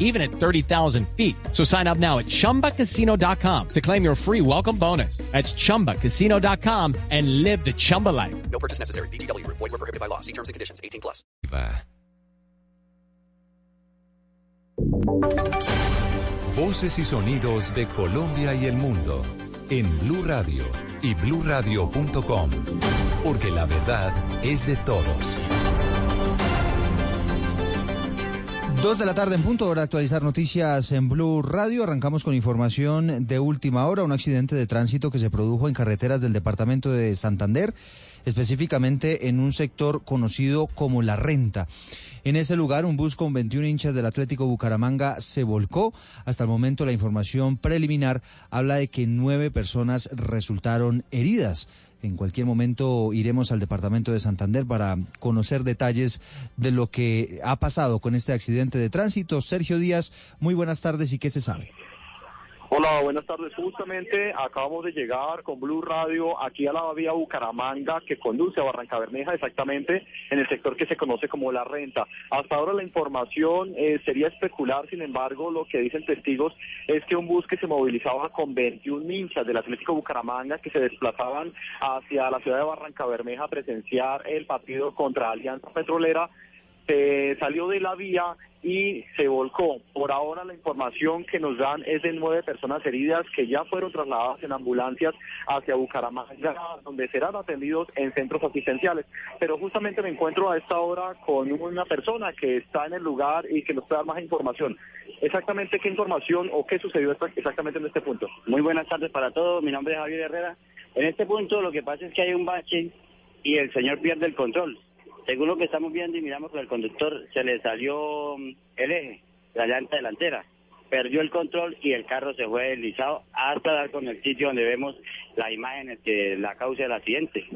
even at 30,000 feet. So sign up now at chumbacasino.com to claim your free welcome bonus. That's chumbacasino.com and live the Chumba life. No purchase necessary. BGW. Void were prohibited by law. See terms and conditions. 18 plus. Voces y sonidos de Colombia y el mundo en Blue Radio y bluradio.com, porque la verdad es de todos. Dos de la tarde en punto, hora de actualizar noticias en Blue Radio. Arrancamos con información de última hora, un accidente de tránsito que se produjo en carreteras del departamento de Santander, específicamente en un sector conocido como La Renta. En ese lugar, un bus con 21 hinchas del Atlético Bucaramanga se volcó. Hasta el momento, la información preliminar habla de que nueve personas resultaron heridas. En cualquier momento iremos al departamento de Santander para conocer detalles de lo que ha pasado con este accidente de tránsito. Sergio Díaz, muy buenas tardes y qué se sabe. Hola, buenas tardes. Justamente acabamos de llegar con Blue Radio aquí a la vía Bucaramanga que conduce a Barranca Bermeja, exactamente en el sector que se conoce como La Renta. Hasta ahora la información eh, sería especular, sin embargo, lo que dicen testigos es que un bus que se movilizaba con 21 hinchas del Atlético Bucaramanga que se desplazaban hacia la ciudad de Barranca Bermeja a presenciar el partido contra Alianza Petrolera se salió de la vía y se volcó. Por ahora la información que nos dan es de nueve personas heridas que ya fueron trasladadas en ambulancias hacia Bucaramanga, donde serán atendidos en centros asistenciales. Pero justamente me encuentro a esta hora con una persona que está en el lugar y que nos puede dar más información. Exactamente qué información o qué sucedió exactamente en este punto. Muy buenas tardes para todos, mi nombre es Javier Herrera. En este punto lo que pasa es que hay un bache y el señor pierde el control según lo que estamos viendo y miramos con el conductor, se le salió mm, el eje, la llanta delantera. Perdió el control y el carro se fue deslizado hasta dar con el sitio donde vemos la imagen de la causa del accidente.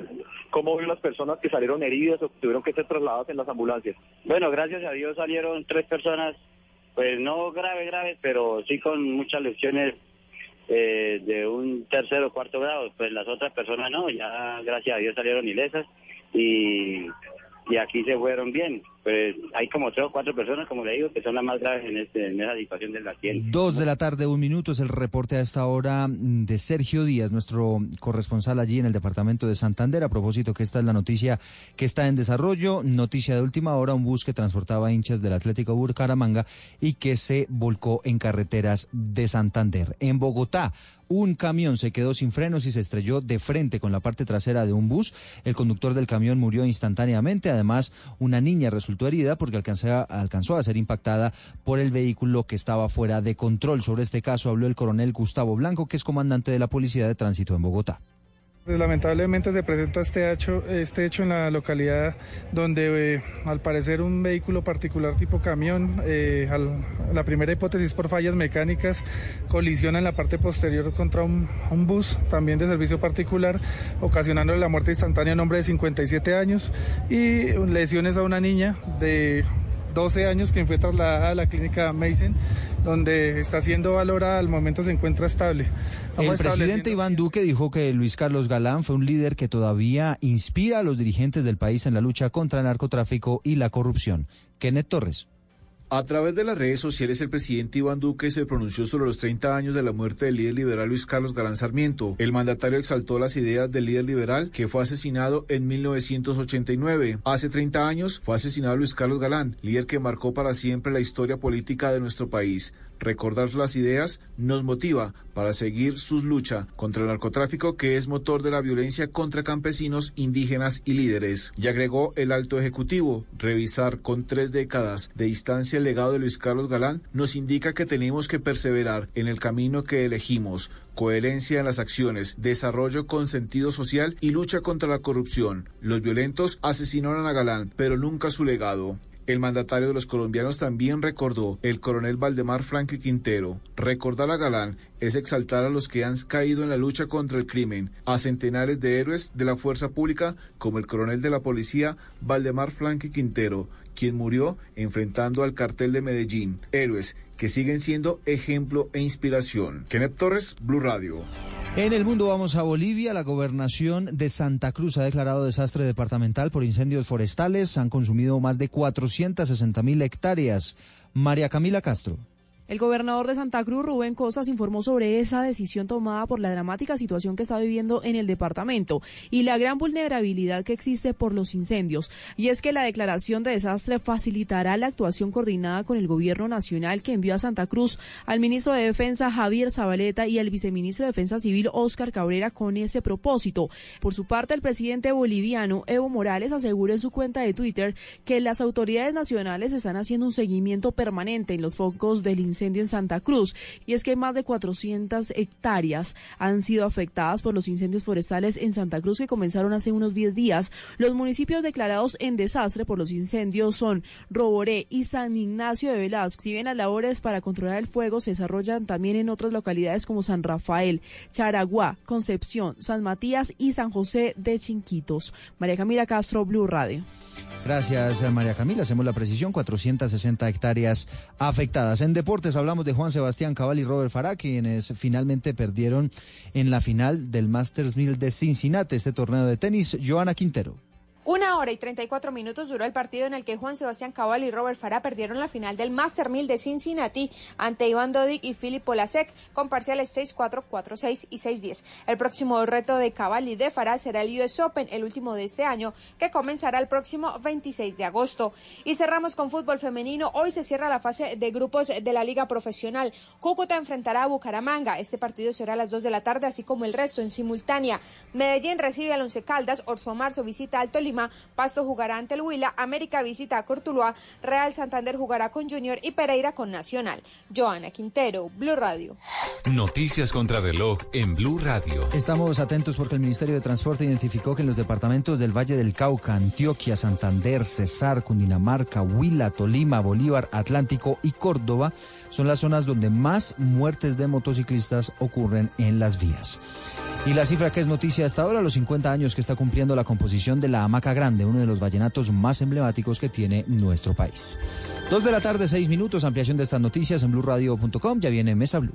¿Cómo vio las personas que salieron heridas o que tuvieron que ser trasladadas en las ambulancias? Bueno, gracias a Dios salieron tres personas, pues no grave, grave, pero sí con muchas lesiones eh, de un tercero o cuarto grado. Pues las otras personas no, ya gracias a Dios salieron ilesas y y aquí se fueron bien. Pues hay como tres o cuatro personas, como le digo, que son las más graves en, este, en esa situación del accidente. Dos de la tarde, un minuto, es el reporte a esta hora de Sergio Díaz, nuestro corresponsal allí en el departamento de Santander. A propósito que esta es la noticia que está en desarrollo, noticia de última hora, un bus que transportaba hinchas del Atlético Bucaramanga y que se volcó en carreteras de Santander. En Bogotá, un camión se quedó sin frenos y se estrelló de frente con la parte trasera de un bus. El conductor del camión murió instantáneamente. Además, una niña resultó herida porque alcanzó a ser impactada por el vehículo que estaba fuera de control. Sobre este caso habló el coronel Gustavo Blanco, que es comandante de la Policía de Tránsito en Bogotá. Pues, lamentablemente se presenta este hecho, este hecho en la localidad donde eh, al parecer un vehículo particular tipo camión, eh, la primera hipótesis por fallas mecánicas, colisiona en la parte posterior contra un, bus también de servicio particular, ocasionando la muerte instantánea a un hombre de 57 años y lesiones a una niña de 12 años, quien fue trasladada a la clínica Mason, donde está siendo valorada, al momento se encuentra estable. el presidente Iván Duque dijo que Luis Carlos Galán fue un líder que todavía inspira a los dirigentes del país en la lucha contra el narcotráfico y la corrupción. Kenneth Torres. A través de las redes sociales, el presidente Iván Duque se pronunció sobre los 30 años de la muerte del líder liberal Luis Carlos Galán Sarmiento. El mandatario exaltó las ideas del líder liberal que fue asesinado en 1989. Hace 30 años fue asesinado Luis Carlos Galán, líder que marcó para siempre la historia política de nuestro país. Recordar las ideas nos motiva para seguir su lucha contra el narcotráfico que es motor de la violencia contra campesinos, indígenas y líderes. Y agregó el alto ejecutivo, revisar con tres décadas de distancia el legado de Luis Carlos Galán nos indica que tenemos que perseverar en el camino que elegimos, coherencia en las acciones, desarrollo con sentido social y lucha contra la corrupción. Los violentos asesinaron a Galán, pero nunca su legado. El mandatario de los colombianos también recordó el coronel Valdemar Franklin Quintero. Recordar a Galán es exaltar a los que han caído en la lucha contra el crimen, a centenares de héroes de la fuerza pública como el coronel de la policía Valdemar Flanque Quintero, quien murió enfrentando al cartel de Medellín, héroes que siguen siendo ejemplo e inspiración. Kenneth Torres, Blue Radio. En el mundo vamos a Bolivia. La gobernación de Santa Cruz ha declarado desastre departamental por incendios forestales. Han consumido más de 460 mil hectáreas. María Camila Castro. El gobernador de Santa Cruz, Rubén Cosas, informó sobre esa decisión tomada por la dramática situación que está viviendo en el departamento y la gran vulnerabilidad que existe por los incendios. Y es que la declaración de desastre facilitará la actuación coordinada con el gobierno nacional que envió a Santa Cruz al ministro de Defensa Javier Zabaleta y al viceministro de Defensa Civil Óscar Cabrera con ese propósito. Por su parte, el presidente boliviano Evo Morales aseguró en su cuenta de Twitter que las autoridades nacionales están haciendo un seguimiento permanente en los focos del incendio incendio en Santa Cruz. Y es que más de 400 hectáreas han sido afectadas por los incendios forestales en Santa Cruz que comenzaron hace unos 10 días. Los municipios declarados en desastre por los incendios son Roboré y San Ignacio de Velasco. Si bien las labores para controlar el fuego se desarrollan también en otras localidades como San Rafael, Charaguá, Concepción, San Matías y San José de Chinquitos. María Camila Castro, Blue Radio. Gracias, María Camila. Hacemos la precisión, 460 hectáreas afectadas. En hablamos de Juan Sebastián Cabal y Robert Farah, quienes finalmente perdieron en la final del Masters 1000 de Cincinnati, este torneo de tenis. Joana Quintero. Una hora y 34 minutos duró el partido en el que Juan Sebastián Cabal y Robert Farah perdieron la final del Master 1000 de Cincinnati ante Iván Dodig y Filip Polasek con parciales 6-4, 4-6 y 6-10. El próximo reto de Cabal y de Farah será el US Open, el último de este año, que comenzará el próximo 26 de agosto. Y cerramos con fútbol femenino. Hoy se cierra la fase de grupos de la Liga Profesional. Cúcuta enfrentará a Bucaramanga. Este partido será a las 2 de la tarde, así como el resto en simultánea. Medellín recibe al Once Caldas, Orso Marzo visita al Tolima Pasto jugará ante el Huila, América visita a Cortuluá, Real Santander jugará con Junior y Pereira con Nacional. Joana Quintero, Blue Radio. Noticias contra reloj en Blue Radio. Estamos atentos porque el Ministerio de Transporte identificó que en los departamentos del Valle del Cauca, Antioquia, Santander, Cesar, Cundinamarca, Huila, Tolima, Bolívar, Atlántico y Córdoba son las zonas donde más muertes de motociclistas ocurren en las vías. Y la cifra que es noticia hasta ahora, los 50 años que está cumpliendo la composición de la Hamaca Grande, uno de los vallenatos más emblemáticos que tiene nuestro país. Dos de la tarde, seis minutos, ampliación de estas noticias en blueradio.com, ya viene Mesa Blue.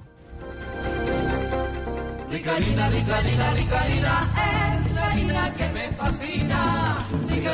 Ricarina, Ricarina, Ricarina, es la que me fascina.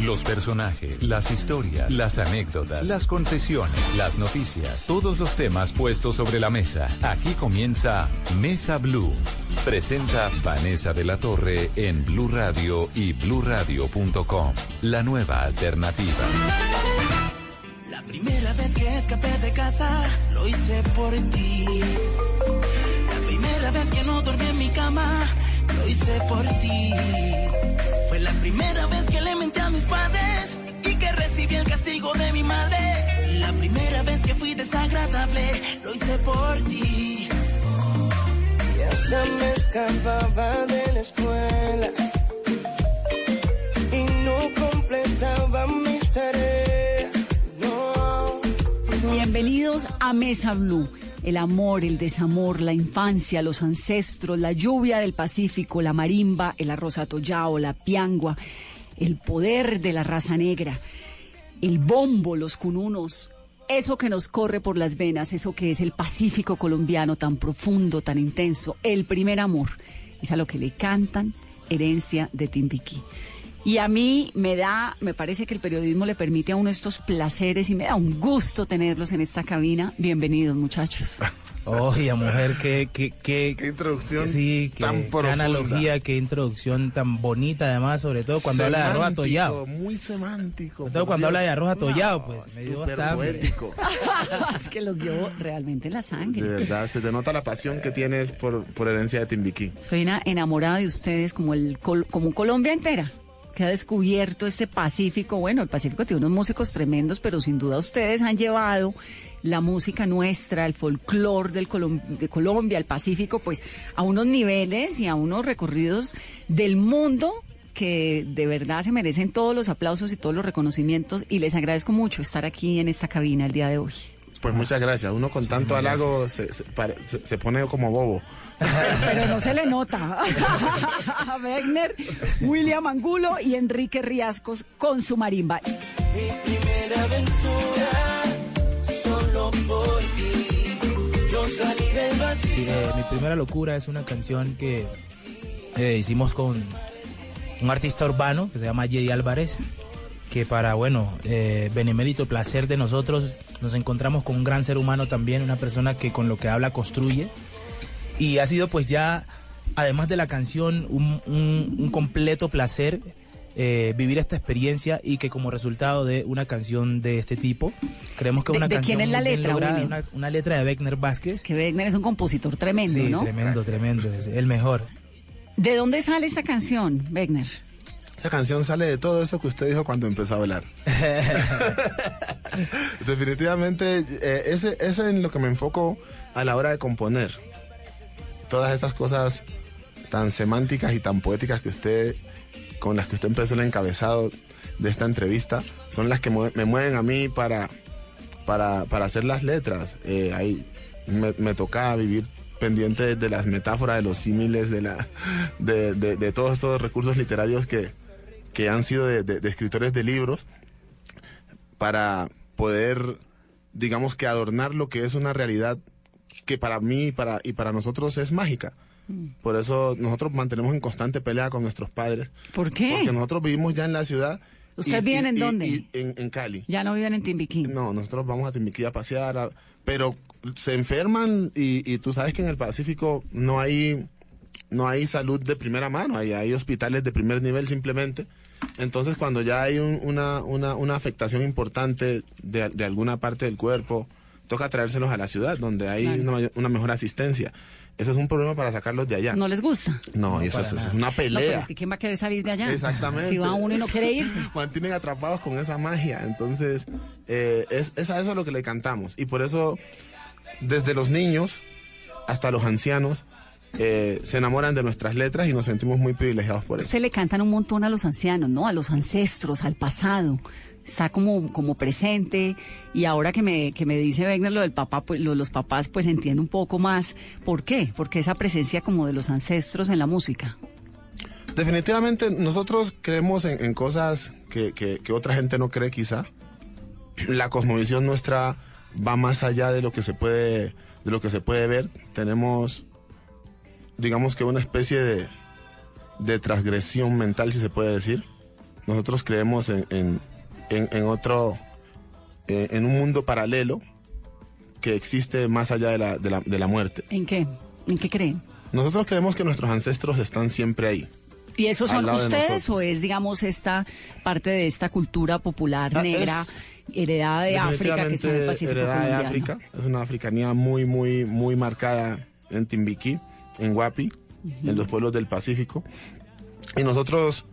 Los personajes, las historias, las anécdotas, las confesiones, las noticias, todos los temas puestos sobre la mesa. Aquí comienza Mesa Blue. Presenta Vanessa de la Torre en Blue Radio y bluradio.com. La nueva alternativa. La primera vez que escapé de casa, lo hice por ti. La primera vez que no dormí en mi cama, lo hice por ti. Fue la primera vez que le mentí a mis padres y que recibí el castigo de mi madre. La primera vez que fui desagradable, lo hice por ti. Y hasta me escapaba de la escuela y no completaba mis tareas. No. Bienvenidos a Mesa Blue. El amor, el desamor, la infancia, los ancestros, la lluvia del Pacífico, la marimba, el arroz atollado, la piangua, el poder de la raza negra, el bombo, los cununos, eso que nos corre por las venas, eso que es el Pacífico colombiano tan profundo, tan intenso, el primer amor, es a lo que le cantan herencia de Timbiquí. Y a mí me da, me parece que el periodismo le permite a uno estos placeres y me da un gusto tenerlos en esta cabina. Bienvenidos, muchachos. Oye, mujer, qué, qué, qué, Qué introducción sí, qué, tan qué profunda. analogía, qué introducción tan bonita, además, sobre todo cuando habla de arroz atollado. Muy semántico. Sobre todo cuando Dios. habla de arroz atollado, No, pues, me dio súper bastante. poético. es que los llevo realmente en la De sangre. verdad, se te nota la pasión que tienes por, por herencia de Timbiquí. Soy una enamorada de ustedes como, el, col- como Colombia entera. Que ha descubierto este Pacífico. Bueno, el Pacífico tiene unos músicos tremendos, pero sin duda ustedes han llevado la música nuestra, el folclore del de Colombia, el Pacífico, pues a unos niveles y a unos recorridos del mundo que de verdad se merecen todos los aplausos y todos los reconocimientos y les agradezco mucho estar aquí en esta cabina el día de hoy. Pues muchas gracias. Uno con tanto halago se, se, pare- se- se pone como bobo. Pero no se le nota. A Wegner, William Angulo y Enrique Riascos con su marimba. primera aventura, solo por ti. Yo salí del vacío. Eh, mi primera locura es una canción que eh, hicimos con un artista urbano que se llama Jedi Álvarez, que para, bueno, eh, benemérito placer de nosotros, nos encontramos con un gran ser humano también, una persona que con lo que habla construye. Y ha sido pues ya, además de la canción, un, un- un completo placer eh, vivir esta experiencia y que como resultado de una canción de este tipo, creemos que ¿De- una de canción quién es la letra, lograda, una, una letra de Beckner Vázquez. Que Wegner es un compositor tremendo, Sí, ¿no? tremendo, tremendo, es el mejor. ¿De dónde sale esta canción, Wegner? Esa canción sale de todo eso que usted dijo cuando empezó a hablar. Definitivamente, eh, ese, es en lo que me enfoco a la hora de componer. Todas esas cosas tan semánticas y tan poéticas que usted, con las que usted empezó el encabezado de esta entrevista, son las que mue- me mueven a mí para, para, para hacer las letras. Eh, ahí me, me toca vivir pendiente de las metáforas, de los símiles, de, la, de, de- de todos esos recursos literarios que, que han sido de, de- de escritores de libros para poder, digamos que adornar lo que es una realidad que para mí y para, y para nosotros es mágica. Por eso nosotros mantenemos en constante pelea con nuestros padres. ¿Por qué? Porque nosotros vivimos ya en la ciudad. ¿Ustedes viven en dónde? y- en, en Cali. Ya no viven en Timbiquí. No, nosotros vamos a Timbiquí a pasear, a- pero se enferman y, y tú sabes que en el Pacífico no hay no hay salud de primera mano, hay, hay hospitales de primer nivel simplemente. Entonces cuando ya hay un- una, una, una afectación importante de, de alguna parte del cuerpo, toca traérselos a la ciudad donde hay Claro. una, mayor- una mejor asistencia. Eso es un problema para sacarlos de allá. ¿No les gusta? No, y eso, es- eso es una No, pero pelea. es que ¿quién va a querer salir de allá? Exactamente. Si va uno y no quiere irse. Mantienen atrapados con esa magia. Entonces, eh, es, es a eso lo que le cantamos. Y por eso, desde los niños hasta los ancianos, eh, se enamoran de nuestras letras y nos sentimos muy privilegiados por eso. Se le cantan un montón a los ancianos, ¿no? A los ancestros, al pasado. Está como, como presente. Y ahora que me, que me dice Wegner lo del papá, pues lo los papás, pues entiendo un poco más. ¿Por qué? Porque esa presencia como de los ancestros en la música. Definitivamente nosotros creemos en, en cosas que, que- que otra gente no cree quizá. La cosmovisión nuestra va más allá de lo que se puede, de lo que se puede ver. Tenemos, digamos que una especie de, de transgresión mental, si se puede decir. Nosotros creemos en, en- en- en otro, en un mundo paralelo que existe más allá de la, de la- de la muerte. ¿En qué? ¿En qué creen? Nosotros creemos que nuestros ancestros están siempre ahí. ¿Y esos son ustedes o es, digamos, esta parte de esta cultura popular Ah, negra, heredada de África que está en el Pacífico heredada de? África. Es una africanía muy, muy, muy marcada en Timbiquí, en Guapi, en los pueblos del Pacífico. Y nosotros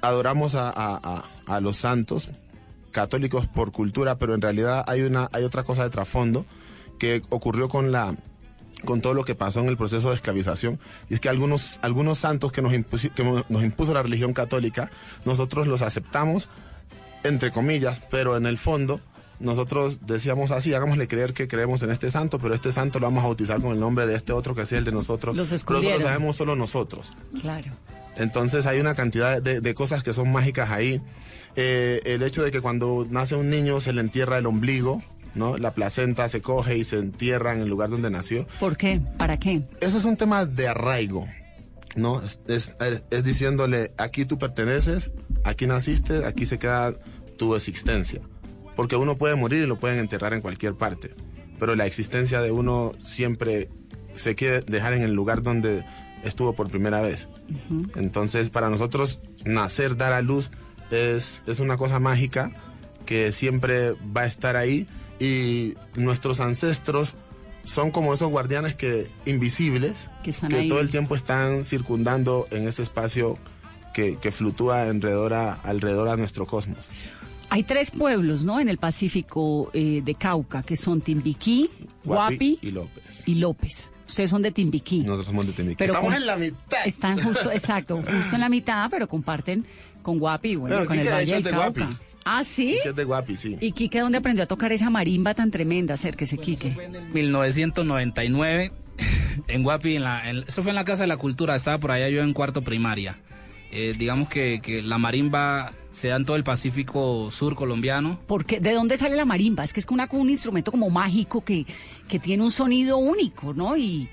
adoramos a, a- a- los santos católicos por cultura, pero en realidad hay una, hay otra cosa de trasfondo que ocurrió con la con todo lo que pasó en el proceso de esclavización. Y es que algunos, algunos santos que nos, que nos impuso la religión católica, nosotros los aceptamos, entre comillas, pero en el fondo nosotros decíamos así, hagámosle creer que creemos en este santo, pero este santo lo vamos a bautizar con el nombre de este otro que es el de nosotros. Los pero eso lo sabemos solo nosotros. Claro. Entonces hay una cantidad de, de cosas que son mágicas ahí. Eh, el hecho de que cuando nace un niño se le entierra el ombligo, ¿no? La placenta se coge y se entierra en el lugar donde nació. ¿Por qué? ¿Para qué? Eso es un tema de arraigo, ¿no? Es, es- es diciéndole, aquí tú perteneces, aquí naciste, aquí se queda tu existencia. Porque uno puede morir y lo pueden enterrar en cualquier parte, pero la existencia de uno siempre se quiere dejar en el lugar donde estuvo por primera vez. Entonces, para nosotros, nacer, dar a luz, es, es una cosa mágica que siempre va a estar ahí y nuestros ancestros son como esos guardianes que invisibles Que todo el tiempo están circundando en ese espacio que, que fluctúa alrededor a, alrededor a nuestro cosmos. Hay tres pueblos, ¿no? En el Pacífico eh, de Cauca, que son Timbiquí, Guapi, y López. y López. Ustedes son de Timbiquí. Nosotros somos de Timbiquí. Pero Estamos con- en la mitad. Están justo, exacto, justo en la mitad, pero comparten con Guapi bueno, Bueno, con el Valle del de Guapi. Cauca. Ah, ¿sí? Es de Guapi, sí. ¿Y Quique dónde aprendió a tocar esa marimba tan tremenda? Acérquese, Quique. 1999 en Guapi, en la, en- eso fue en la Casa de la Cultura, estaba por allá yo en cuarto primaria. Eh, digamos que, que la marimba se da en todo el Pacífico Sur colombiano. Porque, ¿De dónde sale la marimba? Es que es una, un instrumento como mágico que, que tiene un sonido único, ¿no? Y,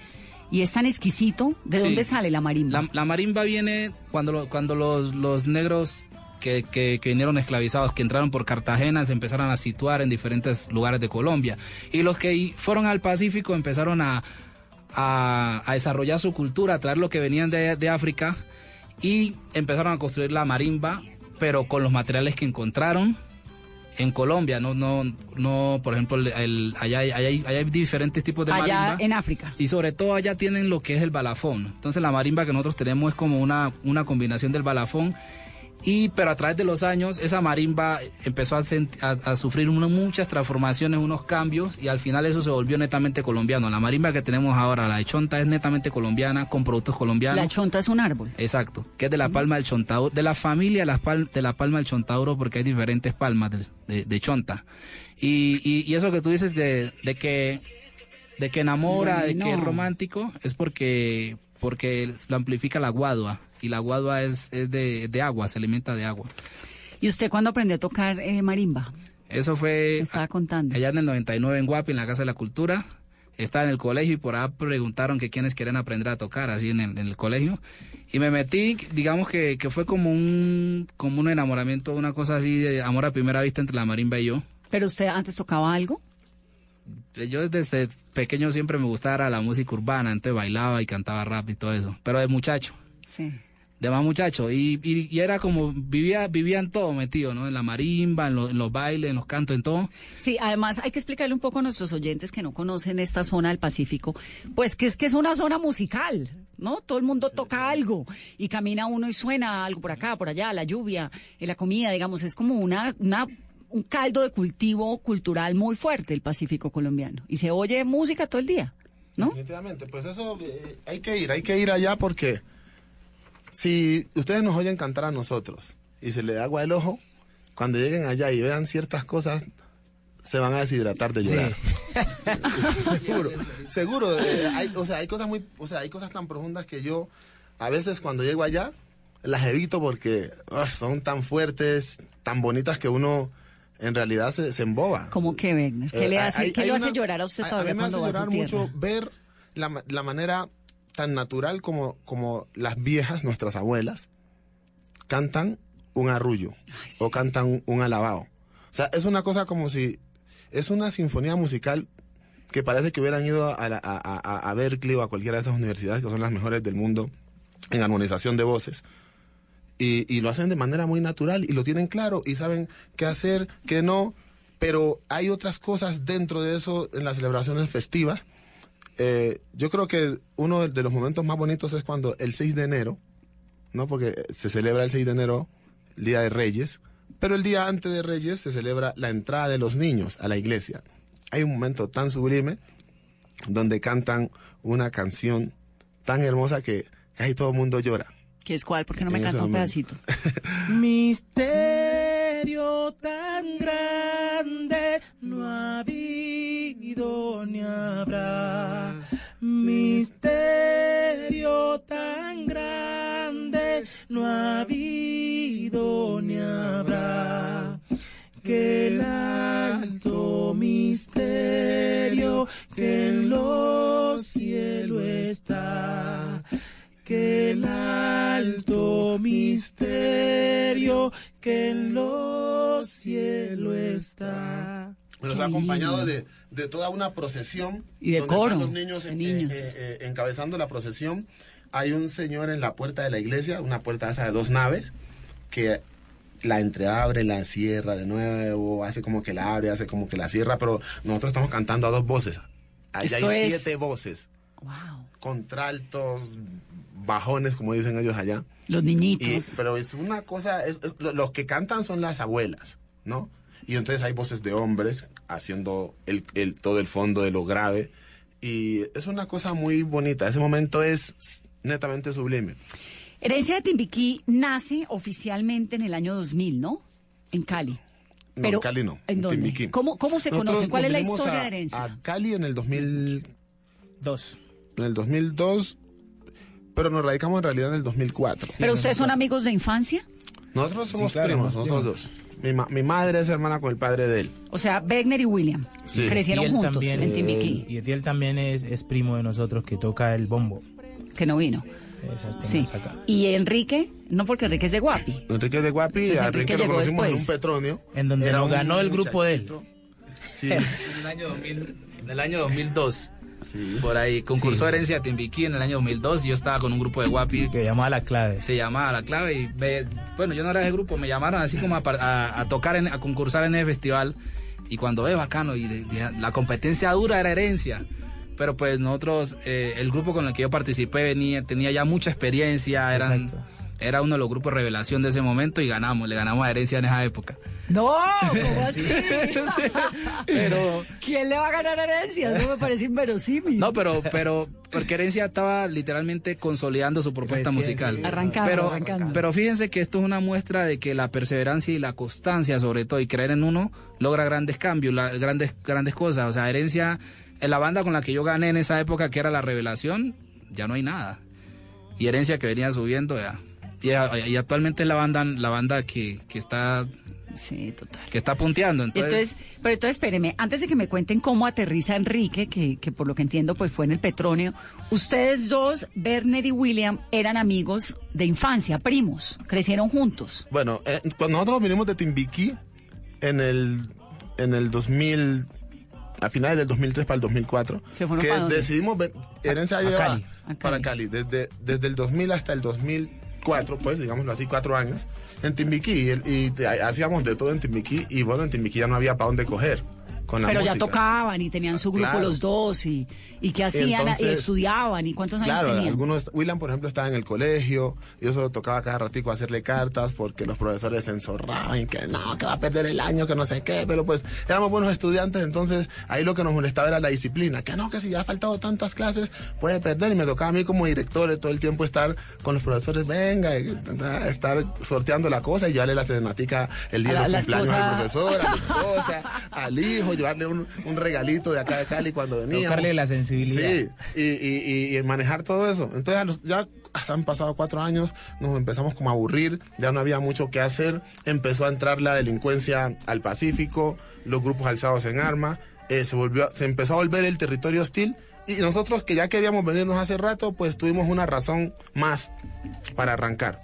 y es tan exquisito. ¿De Sí. dónde sale la marimba? La, la marimba viene cuando, lo- cuando los, los negros que, que- que vinieron esclavizados, que entraron por Cartagena, se empezaron a situar en diferentes lugares de Colombia. Y los que fueron al Pacífico empezaron a, a- a desarrollar su cultura, a traer lo que venían de, de África y empezaron a construir la marimba, pero con los materiales que encontraron en Colombia. No, no, no por ejemplo, el- el- allá, hay- allá hay, allá hay diferentes tipos de Allá marimba. en África. Y sobre todo allá tienen lo que es el balafón. Entonces la marimba que nosotros tenemos es como una, una combinación del balafón. Y pero a través de los años esa marimba empezó a, sent- a- a sufrir muchas transformaciones, unos cambios y al final eso se volvió netamente colombiano. La marimba que tenemos ahora, la de Chonta, es netamente colombiana, con productos colombianos. La chonta es un árbol. Exacto, que es de la palma del chontauro, de la familia de la, pal- de la palma del chontauro, porque hay diferentes palmas de, de- de chonta. Y, y- y eso que tú dices de, de que de que enamora, de que es romántico, es porque porque lo amplifica la guadua y la guadua es, es de, de agua, se alimenta de agua. ¿Y usted cuándo aprendió a tocar eh, marimba? Eso fue Me estaba contando. allá en el 99 en Guapi, en la Casa de la Cultura. Estaba en el colegio y por ahí preguntaron que quiénes quieren aprender a tocar así en el, en el colegio. Y me metí, digamos que, que fue como un, como un enamoramiento, una cosa así de amor a primera vista entre la marimba y yo. ¿Pero usted antes tocaba algo? Yo desde pequeño siempre me gustaba la música urbana, entonces bailaba y cantaba rap y todo eso. Pero de muchacho, Sí. De más muchacho. Y, y, y era como, vivía, vivía en todo metido, ¿no? En la marimba, en, lo- en los bailes, en los cantos, en todo. Sí, además hay que explicarle un poco a nuestros oyentes que no conocen esta zona del Pacífico, pues que es que es una zona musical, ¿no? Todo el mundo toca algo y camina uno y suena algo por acá, por allá, la lluvia, eh, la comida, digamos, es como una, una un caldo de cultivo cultural muy fuerte el Pacífico colombiano y se oye música todo el día, ¿no? Definitivamente, pues eso eh, hay que ir, hay que ir allá porque si ustedes nos oyen cantar a nosotros y se le da agua el ojo, cuando lleguen allá y vean ciertas cosas, se van a deshidratar de llorar. seguro, seguro. eh, hay, o sea, hay cosas muy, o sea, hay cosas tan profundas que yo a veces cuando llego allá las evito porque uf, son tan fuertes, tan bonitas que uno en realidad se, se emboba. Como que Wegner, ¿qué Eh, le hace, hay- qué hay hace una- llorar a usted todavía a mí me hace cuando llorar mucho ver la, la manera tan natural como, como las viejas, nuestras abuelas, cantan un arrullo o cantan un, un alabao. O sea, es una cosa como si es una sinfonía musical que parece que hubieran ido a, la- a, a- a Berkeley o a cualquiera de esas universidades que son las mejores del mundo en armonización de voces. Y, y lo hacen de manera muy natural y lo tienen claro y saben qué hacer, qué no. Pero hay otras cosas dentro de eso en las celebraciones festivas. Eh, yo creo que uno de los momentos más bonitos es cuando el 6 de enero, ¿no? Porque se celebra el 6 de enero, el Día de Reyes, pero el día antes de Reyes se celebra la entrada de los niños a la iglesia. Hay un momento tan sublime donde cantan una canción tan hermosa que casi todo el mundo llora. ¿Qué es cuál? Porque no me En canta un pedacito. Misterio tan grande no ha habido ni habrá. Misterio tan grande no ha habido ni habrá. Que el alto misterio que en los cielos está que el alto misterio que en los cielos está. Nos ha acompañado de, de toda una procesión. Y de donde coro, están los niños, en- niños. eh, eh, eh, encabezando la procesión. Hay un señor en la puerta de la iglesia, una puerta esa de dos naves, que la entreabre, la cierra de nuevo, hace como que la abre, hace como que la cierra, pero nosotros estamos cantando a dos voces. Allá Esto hay es- siete voces. Contraltos, bajones, como dicen ellos allá. Los niñitos. Y- pero es una cosa, es- es- lo- los que cantan son las abuelas, ¿no? Y entonces hay voces de hombres haciendo el, el- todo el fondo de lo grave. Y es una cosa muy bonita. Ese momento es netamente sublime. Herencia de Timbiquí nace oficialmente en el año 2000, ¿no? En Cali. No, Pero, en Cali no. ¿En dónde? Timbiquí. ¿Cómo, cómo se Nosotros conocen? ¿Cuál es la historia a- de Herencia? A Cali en el 2002. En el 2002, pero nos radicamos en realidad en el 2004. ¿Pero ustedes son amigos de infancia? Nosotros somos Sí, claro, primos, nosotros dos. Mi, ma- mi madre es hermana con el padre de él. O sea, Wegner y William Sí. crecieron Y él juntos también, en Timbiquí, Y Etiel también es, es primo de nosotros que toca el bombo. que no vino. Exacto, Sí. Y Enrique, no porque Enrique es de Guapi. Enrique de Guapi, Pues a Enrique Enrique lo conocimos en un petronio. En donde nos ganó el grupo de él. Sí. En el año 2000, en el año 2002. Por ahí concursó Sí. Herencia de Timbiquí en el año 2002. Yo estaba con un grupo de guapi. Que llamaba La Clave. Se llamaba La Clave. Y me- bueno, yo no era de ese grupo. Me llamaron así como a, a- a tocar, en- a concursar en ese festival. Y cuando ve bacano, y de- de- la competencia dura era Herencia. Pero pues nosotros, eh, el grupo con el que yo participé venía, tenía ya mucha experiencia. Eran, Exacto. Era uno de los grupos revelación de ese momento y ganamos. Le ganamos a Herencia en esa época. No, ¿cómo así? Pero... ¿Quién le va a ganar a herencia? Eso me parece inverosímil. No, pero, pero, porque Herencia estaba literalmente consolidando su propuesta Recién, musical. sí. Arrancando, pero, arrancando. pero fíjense que esto es una muestra de que la perseverancia y la constancia, sobre todo, y creer en uno, logra grandes cambios, la- grandes, grandes cosas. O sea, Herencia, en la banda con la que yo gané en esa época, que era La Revelación, ya no hay nada. Y Herencia que venía subiendo, ya. Y, y actualmente es la banda, la banda que, que está, Sí, total. que está punteando. Entonces, Entonces, pero entonces espéreme, antes de que me cuenten cómo aterriza Enrique, que, que por lo que entiendo pues fue en el Petronio, ustedes dos, Werner y William, eran amigos de infancia, primos, crecieron juntos. Bueno, eh, cuando nosotros vinimos de Timbiquí en el, en el 2000, a finales del 2003 para el 2004, ¿Se fueron que para decidimos, ven- herencia A lleva Cali. A para Cali. Cali, desde, desde el 2000 hasta el 2004, pues digámoslo así, cuatro años, en Timbiquí, y, y hacíamos de todo en Timbiquí, y bueno, en Timbiquí ya no había para dónde coger con la Pero ya tocaban y tenían su grupo Claro. los dos y, y qué hacían y estudiaban y cuántos años tenían. algunos, William por ejemplo estaba en el colegio, y eso tocaba cada ratico hacerle cartas porque los profesores se enzorraban y que no, que va a perder el año, que no sé qué, pero pues éramos buenos estudiantes, entonces ahí lo que nos molestaba era la disciplina, que no, que si ya ha faltado tantas clases puede perder, y me tocaba a mí como director todo el tiempo estar con los profesores, venga, y, estar sorteando la cosa y llevarle la serenatica el día de la cumpleaños al profesor, a la esposa, al hijo, llevarle un, un regalito de acá de Cali cuando venía. Tocarle la sensibilidad. Sí, y, y- y- y manejar todo eso. Entonces los- ya han pasado cuatro años, nos empezamos como a aburrir, ya no había mucho que hacer, empezó a entrar la delincuencia al Pacífico, los grupos alzados en armas, eh, se, volvió, se empezó a volver el territorio hostil y nosotros que ya queríamos venirnos hace rato, pues tuvimos una razón más para arrancar.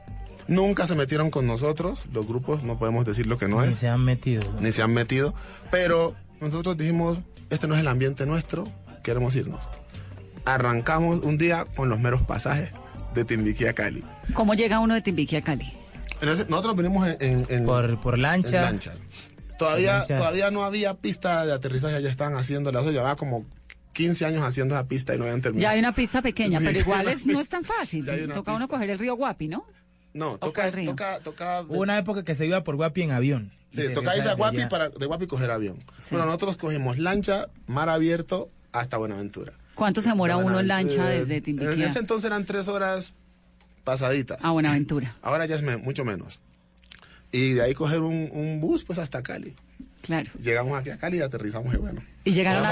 Nunca se metieron con nosotros, los grupos, no podemos decir lo que no Ni es se han metido. ni se han metido, pero nosotros dijimos, este no es el ambiente nuestro, queremos irnos. Arrancamos un día con los meros pasajes de Timbiquí a Cali. ¿Cómo llega uno de Timbiquí a Cali? Entonces, nosotros venimos en, en- en- Por, por lancha. en lancha. Todavía, Por lancha. todavía no había pista de aterrizaje, ya estaban haciendo la llevaba como 15 años haciendo esa pista y no habían terminado. Ya hay una pista pequeña, Sí, pero igual es, no es tan fácil. Toca uno coger el río Guapi, ¿no? No, toca, toca, toca, Hubo una época que se iba por Guapi en avión. Sí, toca irse a Guapi allá. para de Guapi coger avión. Pero nosotros cogimos lancha, mar abierto hasta Buenaventura. ¿Cuánto se demora De uno en lancha desde En Timbiquí ese entonces eran tres horas pasaditas. a Buenaventura? Ahora ya es me- mucho menos. Y de ahí coger un, un bus pues hasta Cali. Claro. Llegamos aquí a Cali y aterrizamos y bueno. Y llegaron a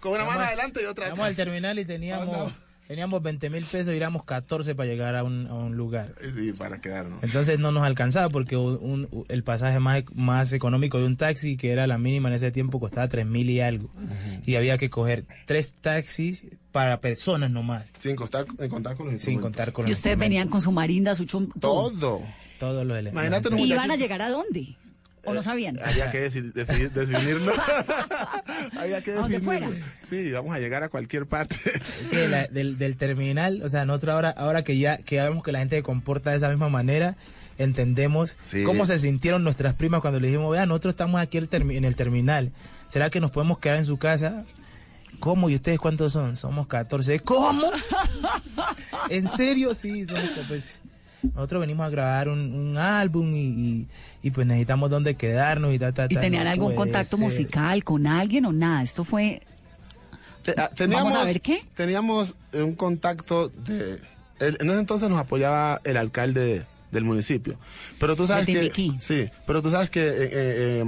Con una mano adelante y otra Llegamos al atrás. terminal y teníamos, Ah, no. Teníamos 20 mil pesos y éramos 14 para llegar a un, a un lugar. Sí, para quedarnos. Entonces no nos alcanzaba porque un- un- el pasaje más, más económico de un taxi, que era la mínima en ese tiempo, costaba 3 mil y algo. Y había que coger tres taxis para personas nomás. Sin contar, sin contar con los Sin contar con Y los ustedes venían con su marinda, su chum, todo. Todo. todos los elementos. Imagínate ¿Y iban a llegar a dónde? ¿O no sabían? Había que definirlo. Había que ¿A dónde definirlo. fuera? Sí, vamos a llegar a cualquier parte. la- del, del terminal, o sea, nosotros ahora, ahora que ya que ya vemos que la gente se comporta de esa misma manera, entendemos Sí. cómo se sintieron nuestras primas cuando le dijimos, vea, nosotros estamos aquí el termi- en el terminal, ¿será que nos podemos quedar en su casa? ¿cómo? ¿Y ustedes cuántos son? Somos 14. ¿Cómo? ¿En serio? Sí, somos, pues nosotros venimos a grabar un, un álbum y, y, y, pues necesitamos dónde quedarnos y ta, ta, ¿Y ta. tenían No algún contacto ser. musical con alguien o nada? Esto fue... Te- ah, teníamos, Vamos a ver qué. Teníamos un contacto de... el- en ese entonces nos apoyaba el alcalde del municipio. Pero tú sabes que... Sí, pero tú sabes que eh, eh,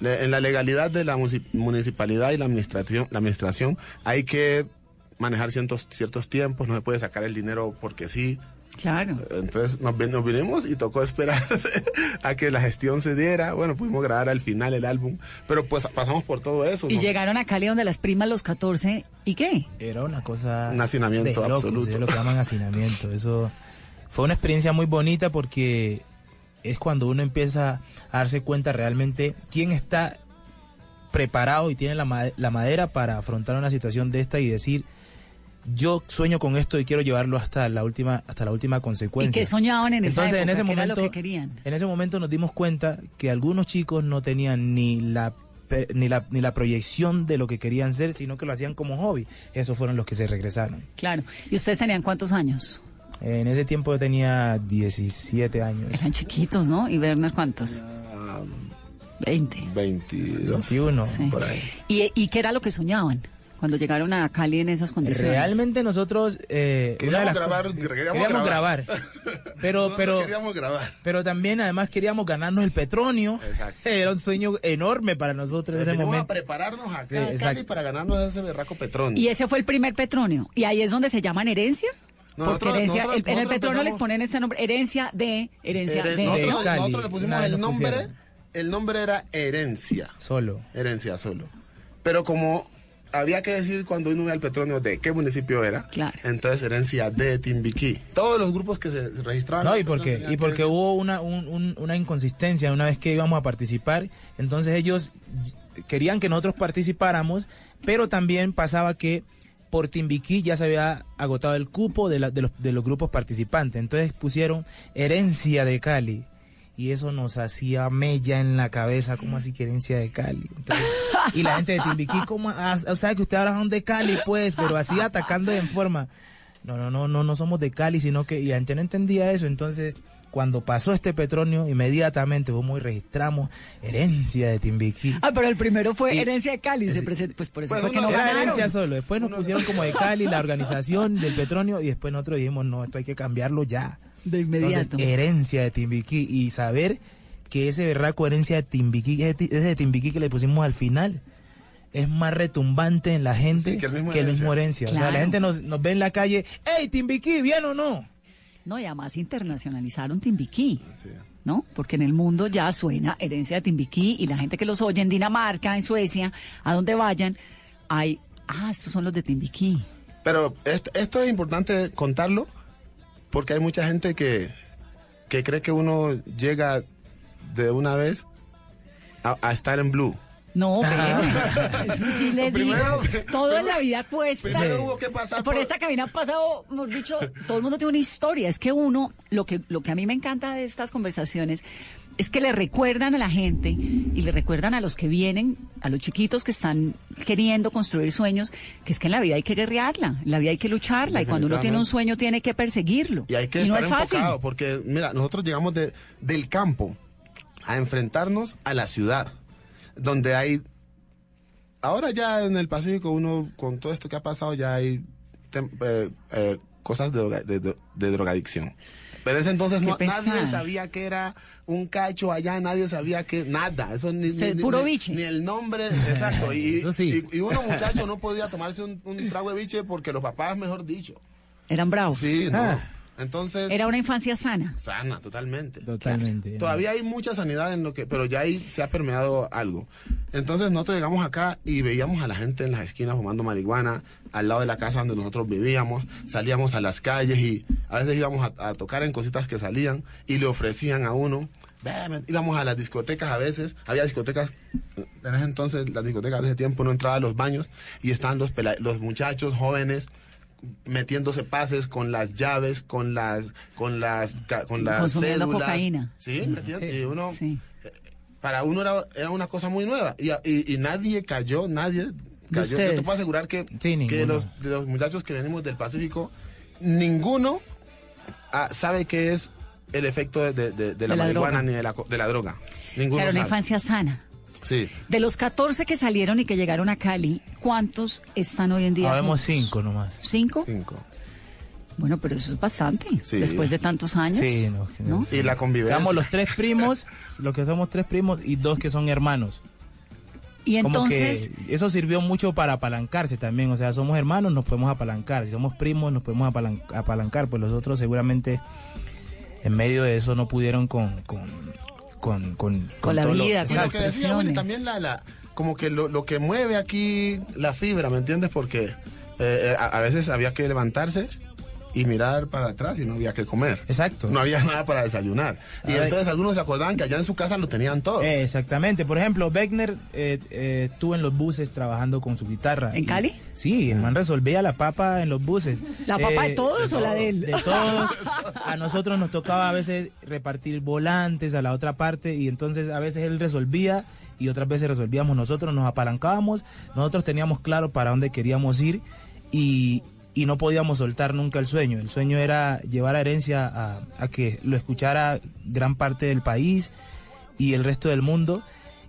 eh, en la legalidad de la municipalidad y la administración, la administración hay que manejar ciertos, ciertos tiempos, no se puede sacar el dinero porque sí. Claro. Entonces nos, ven- nos vinimos y tocó esperar a que la gestión se diera. Bueno, pudimos grabar al final el álbum, pero pues pasamos por todo eso. Y ¿no? llegaron a Cali donde las primas los 14. ¿Y qué? Era una cosa... Un hacinamiento de locos, absoluto. Es lo que llaman hacinamiento. Eso fue una experiencia muy bonita porque es cuando uno empieza a darse cuenta realmente quién está preparado y tiene la, ma- la madera para afrontar una situación de esta y decir yo sueño con esto y quiero llevarlo hasta la última hasta la última ¿Y consecuencia. qué soñaban en esa Entonces, época? en ese ¿Qué era momento lo que querían? en ese momento nos dimos cuenta que algunos chicos no tenían ni la ni la, ni la proyección de lo que querían ser, sino que lo hacían como hobby. Esos fueron los que se regresaron. Claro. ¿Y ustedes tenían cuántos años? En ese tiempo yo tenía 17 años. Eran chiquitos, ¿no? ¿Y Werner cuántos? 20. 22. 21, Sí. por ahí. ¿Y, ¿Y qué era lo que soñaban cuando llegaron a Cali en esas condiciones? Realmente nosotros eh, Queríamos grabar, cosas- queríamos queríamos grabar. grabar. pero Nosotros pero queríamos grabar. pero también además queríamos ganarnos el petronio. Era un sueño enorme para nosotros en ese Venimos a momento. prepararnos acá Sí, a Cali exacto. para ganarnos ese berraco petróleo. Y ese fue el primer petronio. ¿Y ahí es donde se llaman herencia? Porque Nosotros- herencia, nosotros- el- en el petronio les ponen este nombre, herencia de, herencia Heren- de. nosotros, nosotros le pusimos el nombre, pusieron. el nombre era herencia, Solo. herencia solo. Pero como había que decir cuando uno iba al petróleo de qué municipio era, entonces herencia de Timbiquí. Todos los grupos que se registraban. No, y porque, y que porque hubo una, un- un- una inconsistencia una vez que íbamos a participar. Entonces ellos querían que nosotros participáramos, pero también pasaba que por Timbiquí ya se había agotado el cupo de, la- de los, de los grupos participantes. Entonces pusieron herencia de Cali. Y eso nos hacía mella en la cabeza, como así que herencia de Cali? Entonces, y la gente de Timbiquí, como, o sea que ustedes ahora son de Cali, pues, pero así atacando en forma. No, no, no, no, no somos de Cali, sino que y la gente no entendía eso. Entonces, cuando pasó este petróleo, inmediatamente fuimos y registramos herencia de Timbiquí. Ah, pero el primero fue Y- herencia de Cali. Se present- pues por eso Pues fue que no era ganaron. herencia solo. Después nos pusieron como de Cali, la organización del petróleo, y después nosotros dijimos, no, esto hay que cambiarlo ya. De inmediato. Entonces, herencia de Timbiquí. Y saber que ese berraco herencia de Timbiquí, ese, de Timbiquí que le pusimos al final, es más retumbante en la gente Sí, que el mismo que el mismo herencia. O sea, Claro. la gente nos, nos ve en la calle, ¡Ey, Timbiquí, bien o no! No, y además internacionalizaron Timbiquí. ¿No? Porque en el mundo ya suena herencia de Timbiquí y la gente que los oye en Dinamarca, en Suecia, a donde vayan, hay. Ah, estos son los de Timbiquí. Pero esto, esto es importante contarlo porque hay mucha gente que, que cree que uno llega de una vez a, a estar en blue. No, pero eso sí les digo. Primero- Todo en la vida cuesta. primero hubo que pasar por, por- esta cabina ha pasado, hemos dicho, todo el mundo tiene una historia. Es que uno, lo que, lo que a mí me encanta de estas conversaciones es que le recuerdan a la gente y le recuerdan a los que vienen, a los chiquitos que están queriendo construir sueños, que es que en la vida hay que guerrearla, en la vida hay que lucharla y cuando uno tiene un sueño tiene que perseguirlo. Y hay que no estar es fácil. porque, mira, nosotros llegamos de, del campo a enfrentarnos a la ciudad, donde hay... Ahora ya en el Pacífico, uno, con todo esto que ha pasado, ya hay tem- eh, eh, cosas de, droga- de- de- de drogadicción. Pero en ese entonces no, nadie sabía que era un cacho allá, nadie sabía que nada, eso ni, ni- ni- puro ni- biche. ni el nombre, exacto. Y, Eso sí. y, y uno muchacho no podía tomarse un, un trago de biche porque los papás, mejor dicho. Eran bravos. Sí, no. Ah. Entonces, Era una infancia sana. sana, totalmente. Totalmente. Todavía hay mucha sanidad en lo que, pero ya ahí se ha permeado algo. Entonces nosotros llegamos acá y veíamos a la gente en las esquinas fumando marihuana, al lado de la casa donde nosotros vivíamos, salíamos a las calles y a veces íbamos a, a tocar en cositas que salían y le ofrecían a uno. "Ven, íbamos a las discotecas a veces, había discotecas, en ese entonces las discotecas de ese tiempo no entraba a los baños y estaban los, los muchachos jóvenes metiéndose pases con las llaves, con las, con las, con las Consumiendo cédulas. cocaína. Sí, metiendo- y uno, Sí. para uno era, era una cosa muy nueva y, y, y nadie cayó, nadie sea, yo, te puedo asegurar que, que ninguno. los, los muchachos que venimos del Pacífico, ninguno ah, sabe qué es el efecto de, de- de- de la marihuana droga. ni de la, co- de la droga. Ninguno Claro, una sabe. infancia sana. Sí. De los 14 que salieron y que llegaron a Cali, ¿cuántos están hoy en día? Habemos juntos? cinco nomás. ¿Cinco? Cinco. Bueno, pero eso es bastante. Sí. Después de tantos años. Sí, no, ¿no? Y la convivencia. Estamos los tres primos, los que somos tres primos y dos que son hermanos. Y Como entonces, que eso sirvió mucho para apalancarse también. O sea, somos hermanos, nos podemos apalancar. Si somos primos, nos podemos apalan- apalancar. Pues los otros seguramente en medio de eso no pudieron con... con con, con, Con la lo- vida, con Y lo que decía Willy, también la, la, como que lo, lo que mueve aquí la fibra, ¿me entiendes? Porque eh, eh, a, a veces había que levantarse y mirar para atrás y no había que comer. Exacto. No había nada para desayunar. Y Ay. entonces algunos se acordaban que allá en su casa lo tenían todo. Eh, exactamente. Por ejemplo, Beckner eh, eh, estuvo en los buses trabajando con su guitarra. ¿En Y- Cali? Sí, el man resolvía la papa en los buses. ¿La papa de Eh, todos o la de él? De todos. A nosotros nos tocaba a veces repartir volantes a la otra parte y entonces a veces él resolvía y otras veces resolvíamos nosotros, nos apalancábamos, nosotros teníamos claro para dónde queríamos ir y, y no podíamos soltar nunca el sueño. El sueño era llevar a herencia a, que lo escuchara gran parte del país y el resto del mundo.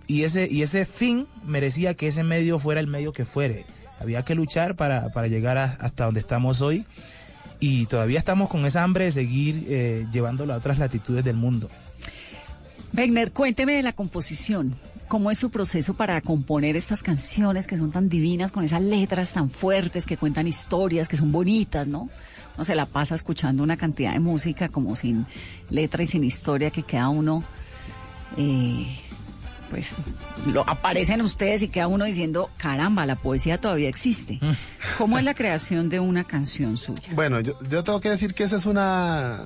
Y ese, y ese fin merecía que ese medio fuera el medio que fuere. Había que luchar para, para llegar hasta donde estamos hoy. Y todavía estamos con esa hambre de seguir eh, llevándolo a otras latitudes del mundo. Wegner, cuénteme de la composición. ¿Cómo es su proceso para componer estas canciones que son tan divinas, con esas letras tan fuertes, que cuentan historias, que son bonitas, ¿no? No se la pasa escuchando una cantidad de música como sin letra y sin historia que queda uno, eh, pues, lo aparecen ustedes y queda uno diciendo, caramba, la poesía todavía existe. ¿Cómo es la creación de una canción suya? Bueno, yo, yo tengo que decir que esa es una...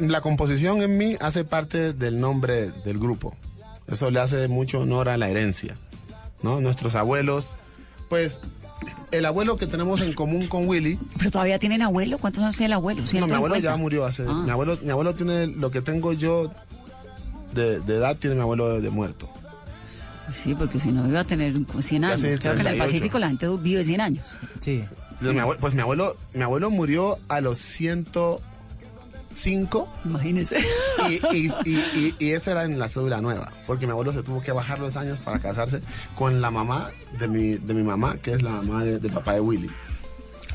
La composición en mí hace parte del nombre del grupo. Eso le hace mucho honor a la herencia. ¿no? Nuestros abuelos, pues el abuelo que tenemos en común con Willy. Pero todavía tienen abuelo, ¿cuántos años tiene el abuelo? No, mi abuelo ya murió hace. Ah. Mi, abuelo, mi abuelo tiene lo que tengo yo de, edad, tiene mi abuelo de, muerto. Pues sí, porque si no iba a tener 100 años. Creo que en el Pacífico la gente vive 100 años. Sí. Pues mi abuelo, mi abuelo murió a los 108 5. Imagínense. Y, y, esa era en la cédula nueva, porque mi abuelo se tuvo que bajar los años para casarse con la mamá de mi, de mi mamá, que es la mamá del papá de Willy.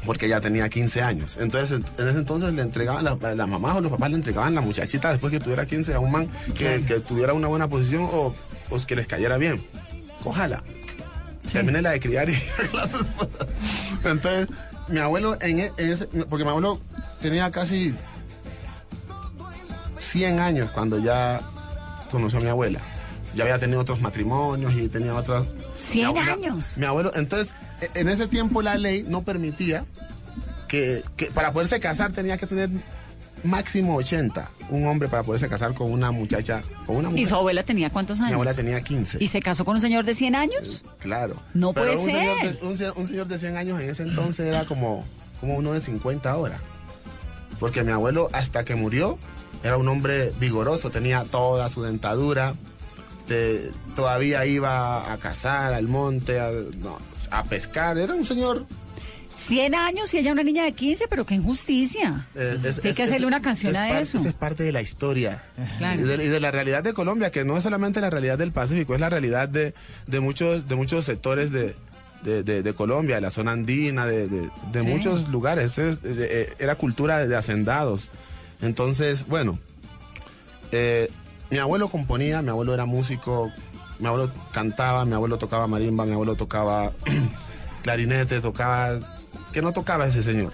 Porque ya tenía 15 años. Entonces, en ese entonces le entregaban, las mamás o los papás le entregaban la muchachita después que tuviera 15 a un man que, tuviera una buena posición o, que les cayera bien. Ojalá. Sí. Termine la de criar y la su esposa. Entonces, mi abuelo, e, en ese, porque mi abuelo tenía casi 100 años cuando ya conoció a mi abuela. Ya había tenido otros matrimonios y tenía otras... 100 Mi abue- años. Mi abuelo, entonces, e- en ese tiempo la ley no permitía que, que para poderse casar tenía que tener máximo 80. Un hombre para poderse casar con una muchacha, con una ¿Y su abuela tenía cuántos años? Mi abuela tenía 15. ¿Y se casó con un señor de 100 años? Claro. No Pero puede un Señor ser. de, un, se- un señor de 100 años en ese entonces era como, como uno de 50 ahora. Porque mi abuelo, hasta que murió, era un hombre vigoroso, tenía toda su dentadura, te- todavía iba a cazar al monte, a, no, a pescar. Era un señor 100 años y ella una niña de 15, pero qué injusticia. Eh, es- Hay es- que hacerle es- una canción a parte- eso. esa es parte de la historia. Claro. Y, de, y de la realidad de Colombia, que no es solamente la realidad del Pacífico, es la realidad de, de muchos, de muchos sectores de, de, Colombia, de la zona andina, de, Sí. muchos lugares. Es- eh, eh, era cultura de, de hacendados. Entonces, bueno, eh, mi abuelo componía, mi abuelo era músico, mi abuelo cantaba, mi abuelo tocaba marimba, mi abuelo tocaba clarinete, tocaba... que no tocaba ese señor?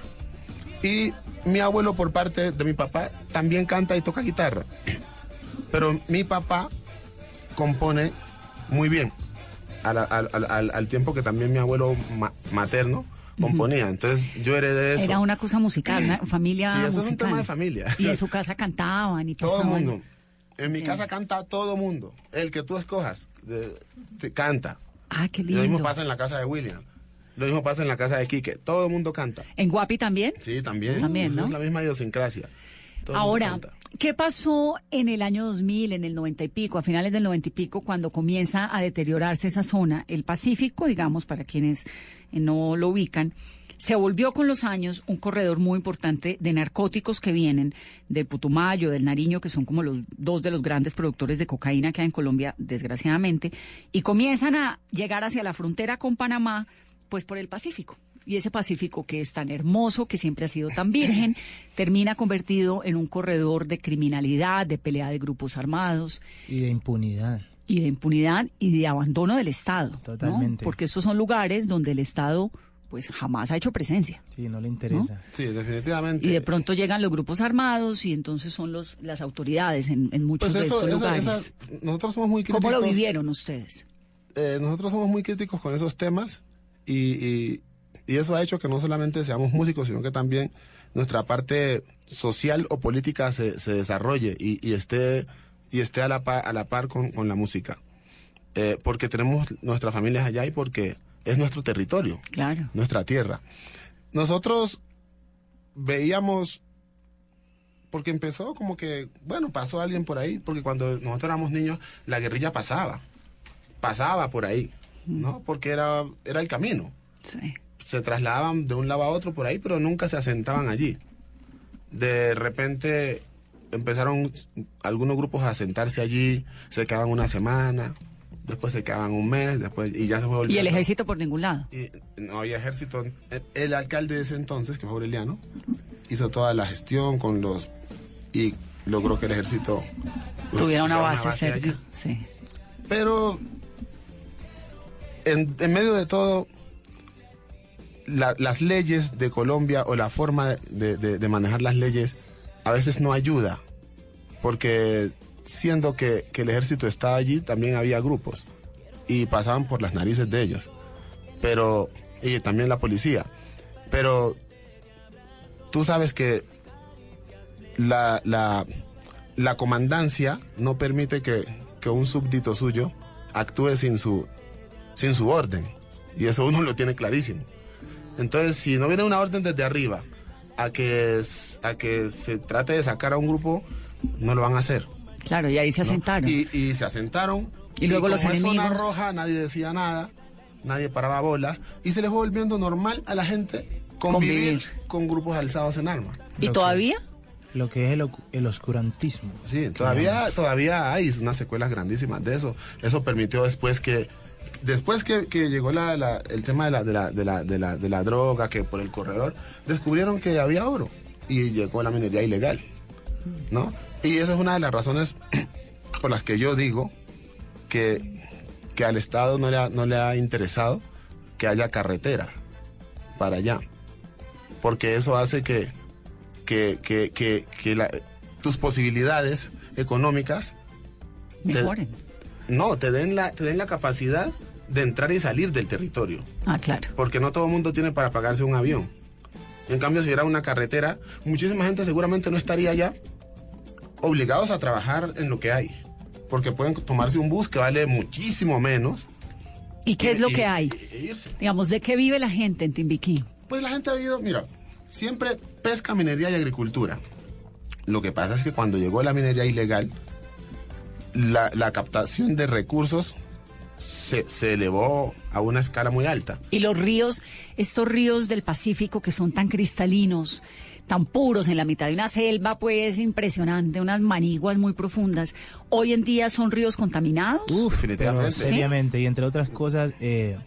Y mi abuelo por parte de mi papá también canta y toca guitarra. Pero mi papá compone muy bien. Al, tiempo que también mi abuelo ma- materno componía. Entonces yo heredé eso. Era una cosa musical, una familia Sí, eso es un tema de familia. Y en su casa cantaban y Todo el mundo. En mi Sí. casa canta todo mundo. El que tú escojas de- te canta. Ah, qué Y Lo mismo lindo. pasa en la casa de William. Lo mismo pasa en la casa de Quique. Todo el mundo canta. ¿En Guapi también? Sí, también. También, ¿no? Es la misma idiosincrasia. Todo Ahora. ¿Qué pasó en el año 2000, en el 90 y pico, a finales del 90 y pico, cuando comienza a deteriorarse esa zona? El Pacífico, digamos, para quienes eh, no lo ubican, se volvió con los años un corredor muy importante de narcóticos que vienen del Putumayo, del Nariño, que son como los dos de los grandes productores de cocaína que hay en Colombia, desgraciadamente, y comienzan a llegar hacia la frontera con Panamá, pues por el Pacífico. Y ese Pacífico que es tan hermoso, que siempre ha sido tan virgen, termina convertido en un corredor de criminalidad, de pelea de grupos armados Y de impunidad. y de impunidad y de abandono del Estado. ¿no? Totalmente. Porque estos son lugares donde el Estado pues jamás ha hecho presencia. Sí, no le interesa. Sí, definitivamente. Y de pronto llegan los grupos armados y entonces son los las autoridades en, en muchos Pues de eso, estos eso- lugares. esa- nosotros somos muy críticos. ¿Cómo lo vivieron ustedes? eh, nosotros somos muy críticos con esos temas y, y- y eso ha hecho que no solamente seamos músicos, sino que también nuestra parte social o política se, se desarrolle y, y esté, y esté a la par, a la par con, con la música. Eh, porque tenemos nuestras familias allá y porque es nuestro territorio, Claro. nuestra tierra. Nosotros veíamos, porque empezó como que, bueno, pasó alguien por ahí, porque cuando nosotros éramos niños, la guerrilla pasaba, pasaba por ahí, ¿no? Porque era, era el camino. Sí. Se trasladaban de un lado a otro por ahí, pero nunca se asentaban allí. De repente empezaron algunos grupos a asentarse allí, se quedaban una semana, después se quedaban un mes, después y ya se fue Y el volviendo. ejército por ningún lado. Y no había ejército. El, el alcalde de ese entonces, que fue Aureliano, hizo toda la gestión con los... y logró que el ejército... pues, Tuviera una base cerca. allí. Sí. Pero en, en medio de todo, la- las leyes de Colombia o la forma de, de- de manejar las leyes a veces no ayuda, porque siendo que, que el ejército estaba allí, también había grupos y pasaban por las narices de ellos, pero y también la policía, pero tú sabes que la, la, la comandancia no permite que, que un súbdito suyo actúe sin su, sin su orden. Y eso uno lo tiene clarísimo. Entonces, si no viene una orden desde arriba a que, a que se trate de sacar a un grupo, no lo van a hacer. Claro, y ahí se ¿no? asentaron. Y, y se asentaron. Y luego los como zona enemigos. roja, nadie decía nada, nadie paraba bola. Y se les fue volviendo normal a la gente convivir, Convivir. con grupos alzados en armas. ¿Y todavía? Lo que es el, ocu- el oscurantismo. Sí, todavía, todavía hay unas secuelas grandísimas de eso. Eso permitió después que, después que, que llegó la, la- el tema de la, de, la, de, la, de, la, de la droga, que por el corredor, descubrieron que había oro y llegó la minería ilegal, ¿no? Y esa es una de las razones por las que yo digo que, que al Estado no le, ha, no le ha interesado que haya carretera para allá. Porque eso hace que, que, que, que, tus posibilidades económicas te- Mejoren. No, te den, la, te den la capacidad de entrar y salir del territorio. Ah, claro. Porque no todo el mundo tiene para pagarse un avión. En cambio, si era una carretera, muchísima gente seguramente no estaría allá obligados a trabajar en lo que hay. Porque pueden tomarse un bus que vale muchísimo menos. ¿Y qué es lo que hay? e irse. Digamos, ¿de qué vive la gente en Timbiquí? Pues la gente ha vivido, mira, siempre pesca, minería y agricultura. Lo que pasa es que cuando llegó la minería ilegal, la, la captación de recursos se, se elevó a una escala muy alta. Y los ríos, estos ríos del Pacífico que son tan cristalinos, tan puros en la mitad de una selva, pues impresionante, unas maniguas muy profundas, hoy en día son ríos contaminados. Pero ¿Sí? seriamente, y entre otras cosas, eh,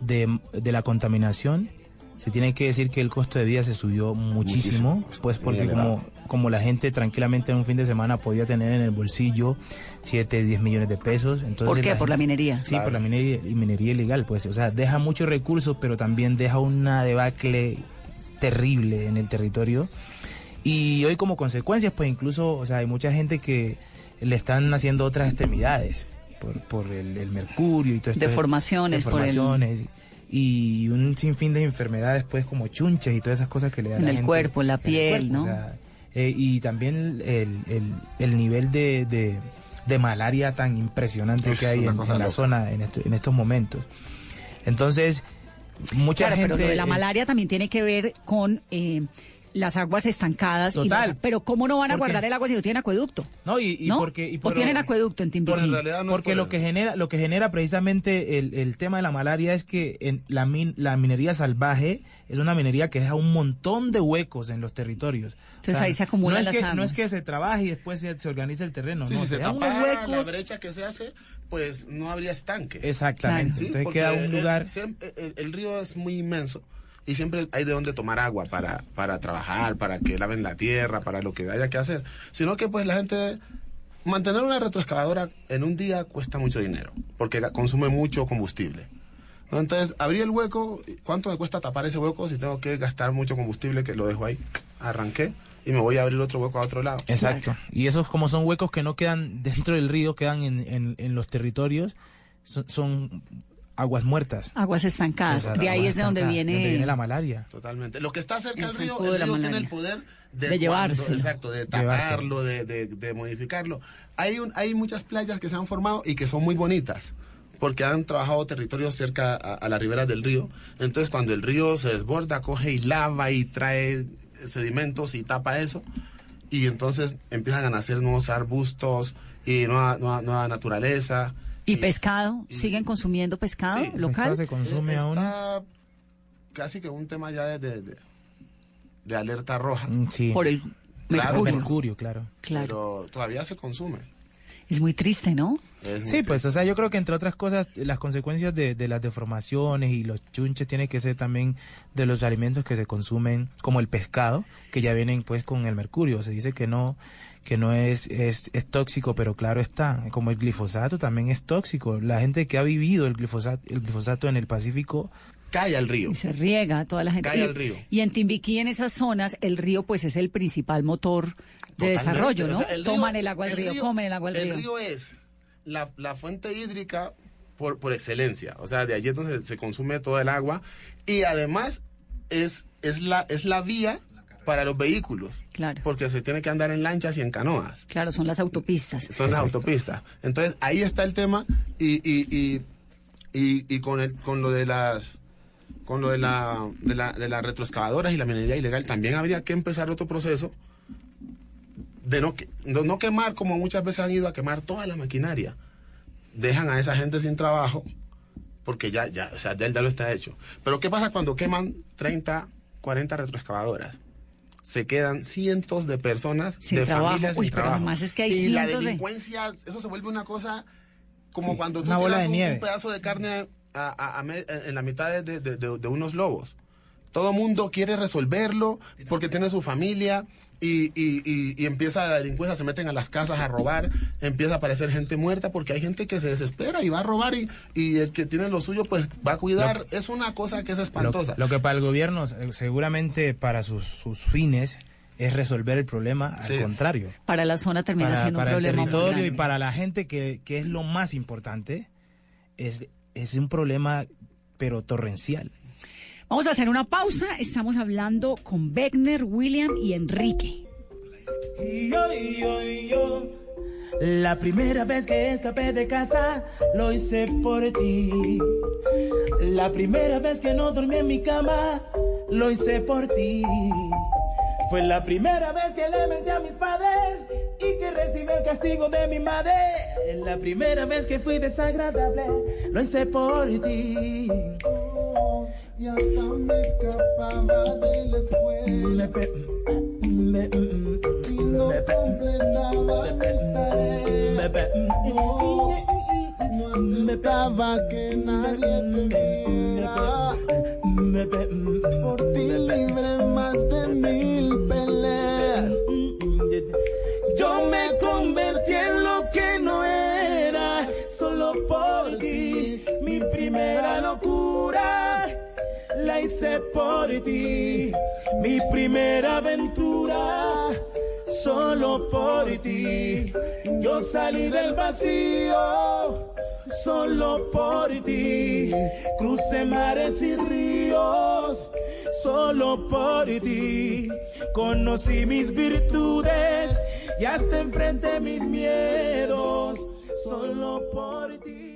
de, de la contaminación, se tiene que decir que el costo de vida se subió muchísimo, Muchísimo. pues porque como, como la gente tranquilamente en un fin de semana podía tener en el bolsillo 7, 10 millones de pesos. Entonces ¿Por qué? la ¿Por la minería? Sí, por la minería, y minería ilegal, pues, o sea, deja muchos recursos, pero también deja una debacle terrible en el territorio. Y hoy como consecuencias, pues incluso, o sea, hay mucha gente que le están haciendo otras extremidades por, por el, el mercurio y todo esto. Deformaciones por el- Deformaciones y un sinfín de enfermedades, pues como chunches y todas esas cosas que le dan En a la el gente cuerpo, en la el piel, cuerpo, ¿no? o sea, eh, y también el, el- el nivel de, de- de malaria tan impresionante que hay en, la loca. zona en, este- en estos momentos. Entonces, mucha Claro, gente... pero lo de la eh, malaria también tiene que ver con eh, las aguas estancadas. y Total. las- pero ¿cómo no van a guardar el agua si no tienen acueducto? No, y, y ¿No? porque... Y ¿O tienen acueducto en Timbiquí? porque lo que genera lo que genera precisamente el, el tema de la malaria es que en la min- la minería salvaje es una minería que deja un montón de huecos en los territorios Entonces ahí se acumulan no es las que no es que se trabaje y después se, se organiza el terreno Sí, no si se unos tapara la huecos brecha que se hace, pues no habría estanque. Exactamente. Sí, Entonces porque queda un lugar- el, el río es muy inmenso y siempre hay de dónde tomar agua para, para trabajar, para que laven la tierra, para lo que haya que hacer. Sino que pues la gente... Mantener una retroexcavadora en un día cuesta mucho dinero, porque consume mucho combustible. Entonces, abrí el hueco, ¿cuánto me cuesta tapar ese hueco si tengo que gastar mucho combustible que lo dejo ahí? Arranqué y me voy a abrir otro hueco a otro lado. Exacto. Y esos como son huecos que no quedan dentro del río, quedan en, en- en los territorios, son aguas muertas. Aguas estancadas. Exacto, de ahí es de donde viene, donde viene la malaria. Totalmente. Lo que está cerca El del río, el la río tiene el poder de, De cuando- exacto, de taparlo, de, de- de modificarlo. Hay, un, hay muchas playas que se han formado y que son muy bonitas porque han trabajado territorios cerca a, a las riberas del río. Entonces, cuando el río se desborda, coge y lava y trae sedimentos y tapa eso. Y entonces empiezan a nacer nuevos arbustos y nueva, nueva, nueva naturaleza. ¿Y pescado? ¿Siguen consumiendo pescado Sí, local? consume aún. Está casi que un tema ya de, de, de- de alerta roja. Mm, Sí. Por el Claro, mercurio. Mercurio, claro. Pero todavía se consume. Es muy triste, ¿no? Muy Sí, pues, o sea, yo creo que entre otras cosas, las consecuencias de, de las deformaciones y los chunches tiene que ser también de los alimentos que se consumen, como el pescado, que ya vienen pues con el mercurio. Se dice que no, que no es, es, es tóxico, pero claro está, como el glifosato también es tóxico. La gente que ha vivido el glifosato, el glifosato en el Pacífico cae al río. Y se riega toda la gente. Cae y, al río. y en Timbiquí, en esas zonas, el río pues es el principal motor de Totalmente. desarrollo, ¿no? O sea, el río- Toman el agua del río, comen el agua del el río. río es la, la fuente hídrica por, por excelencia. O sea, de allí es donde se consume todo el agua. Y además es, es, la, es la vía para los vehículos. Claro. Porque se tiene que andar en lanchas y en canoas. Claro, son las autopistas. Son las autopistas. Entonces, ahí está el tema. Y, y, y, y, y con, el, con lo de las con lo de la, de, la, de las retroexcavadoras y la minería ilegal, también habría que empezar otro proceso de no, no, no quemar como muchas veces han ido a quemar toda la maquinaria. Dejan a esa gente sin trabajo porque ya, ya, o sea, ya, ya lo está hecho. Pero ¿qué pasa cuando queman 30, 40 retroexcavadoras? Se quedan cientos de personas, Sin de trabajo. familias Uy, sin pero trabajo. además es que hay y la de- delincuencia, eso se vuelve una cosa como Sí, cuando tú tiras un, un pedazo de carne a- a- a me- en la mitad de, de- de- de unos lobos. Todo mundo quiere resolverlo porque tiene su familia y, y- y- y empieza la delincuencia, se meten a las casas a robar, empieza a aparecer gente muerta porque hay gente que se desespera y va a robar y, y el que tiene lo suyo pues va a cuidar. es una cosa que es espantosa. lo que para el gobierno, eh, seguramente para sus, sus fines, es resolver el problema, al Sí. contrario. Para la zona termina para, siendo para un el problema muy territorio y para la gente que, que es lo más importante, es, es un problema pero torrencial. Vamos a hacer una pausa. Estamos hablando con Beckner, William y Enrique. Yo, yo, yo. La primera vez que escapé de casa lo hice por ti. La primera vez que no dormí en mi cama lo hice por ti. Fue la primera vez que le menté a mis padres y que recibí el castigo de mi madre. La primera vez que fui desagradable lo hice por ti. Y hasta me escapaba de la escuela y no completaba mis tareas. No, no aceptaba que nadie te viera. Por ti libre más de mil peleas. Yo me convertí en lo que no era, solo por ti. Mi primera locura la hice por ti. Mi primera aventura, solo por ti. Yo salí del vacío, solo por ti. Crucé mares y ríos, solo por ti. Conocí mis virtudes y hasta enfrenté mis miedos, solo por ti.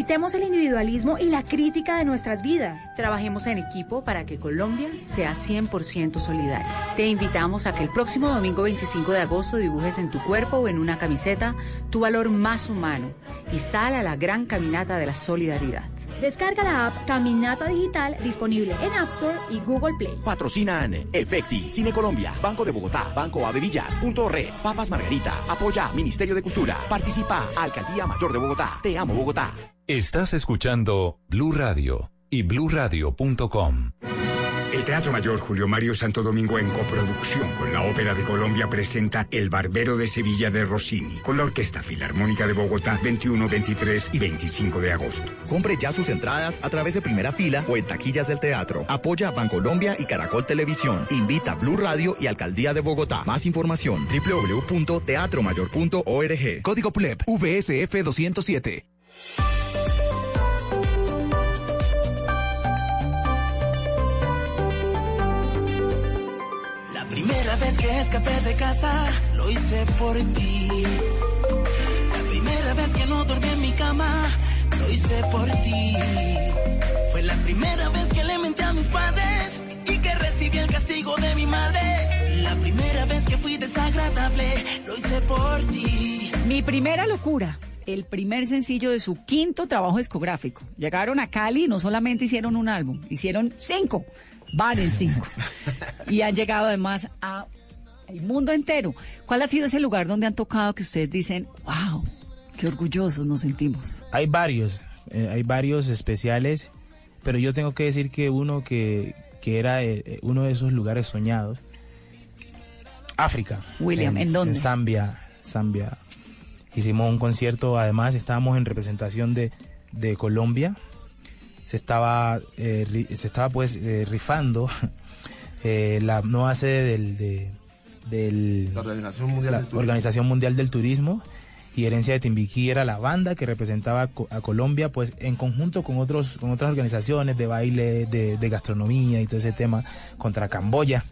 Quitemos el individualismo y la crítica de nuestras vidas. Trabajemos en equipo para que Colombia sea 100% solidaria. Te invitamos a que el próximo domingo 25 de agosto dibujes en tu cuerpo o en una camiseta tu valor más humano y sal a la gran caminata de la solidaridad. Descarga la app Caminata Digital disponible en App Store y Google Play. Patrocinan Efecti, Cine Colombia, Banco de Bogotá, Banco Avevillas, Punto Red, Papas Margarita, Apoya Ministerio de Cultura, Participa Alcaldía Mayor de Bogotá, Te Amo Bogotá. Estás escuchando Blue Radio y bluradio.com. El Teatro Mayor Julio Mario Santo Domingo en coproducción con la Ópera de Colombia presenta El Barbero de Sevilla de Rossini con la Orquesta Filarmónica de Bogotá 21, 23 y 25 de agosto. Compre ya sus entradas a través de primera fila o en taquillas del teatro. Apoya Bancolombia y Caracol Televisión. Invita Blue Radio y Alcaldía de Bogotá. Más información www.teatromayor.org. Código PLEP VSF 207. Primera vez que escapé de casa, lo hice por ti. La primera vez que no dormí en mi cama, lo hice por ti. Fue la primera vez que le menté a mis padres y que recibí el castigo de mi madre. La primera vez que fui desagradable, lo hice por ti. Mi primera locura. El primer sencillo de su quinto trabajo discográfico. Llegaron a Cali y no solamente hicieron un álbum, hicieron cinco, varios cinco. y han llegado además a el mundo entero. ¿Cuál ha sido ese lugar donde han tocado que ustedes dicen, wow, qué orgullosos nos sentimos? Hay varios, eh, hay varios especiales, pero yo tengo que decir que uno que, que era eh, uno de esos lugares soñados, África. William, ¿en dónde? En Zambia, Zambia. Hicimos un concierto, además estábamos en representación de, de Colombia. Se estaba, eh, ri- se estaba pues eh, rifando eh, la nueva sede del, de, del- La Organización Mundial la del Turismo. Organización Mundial del Turismo y Herencia de Timbiquí era la banda que representaba a Co- a Colombia pues en conjunto con otros con otras organizaciones de baile, de, de gastronomía y todo ese tema contra Camboya.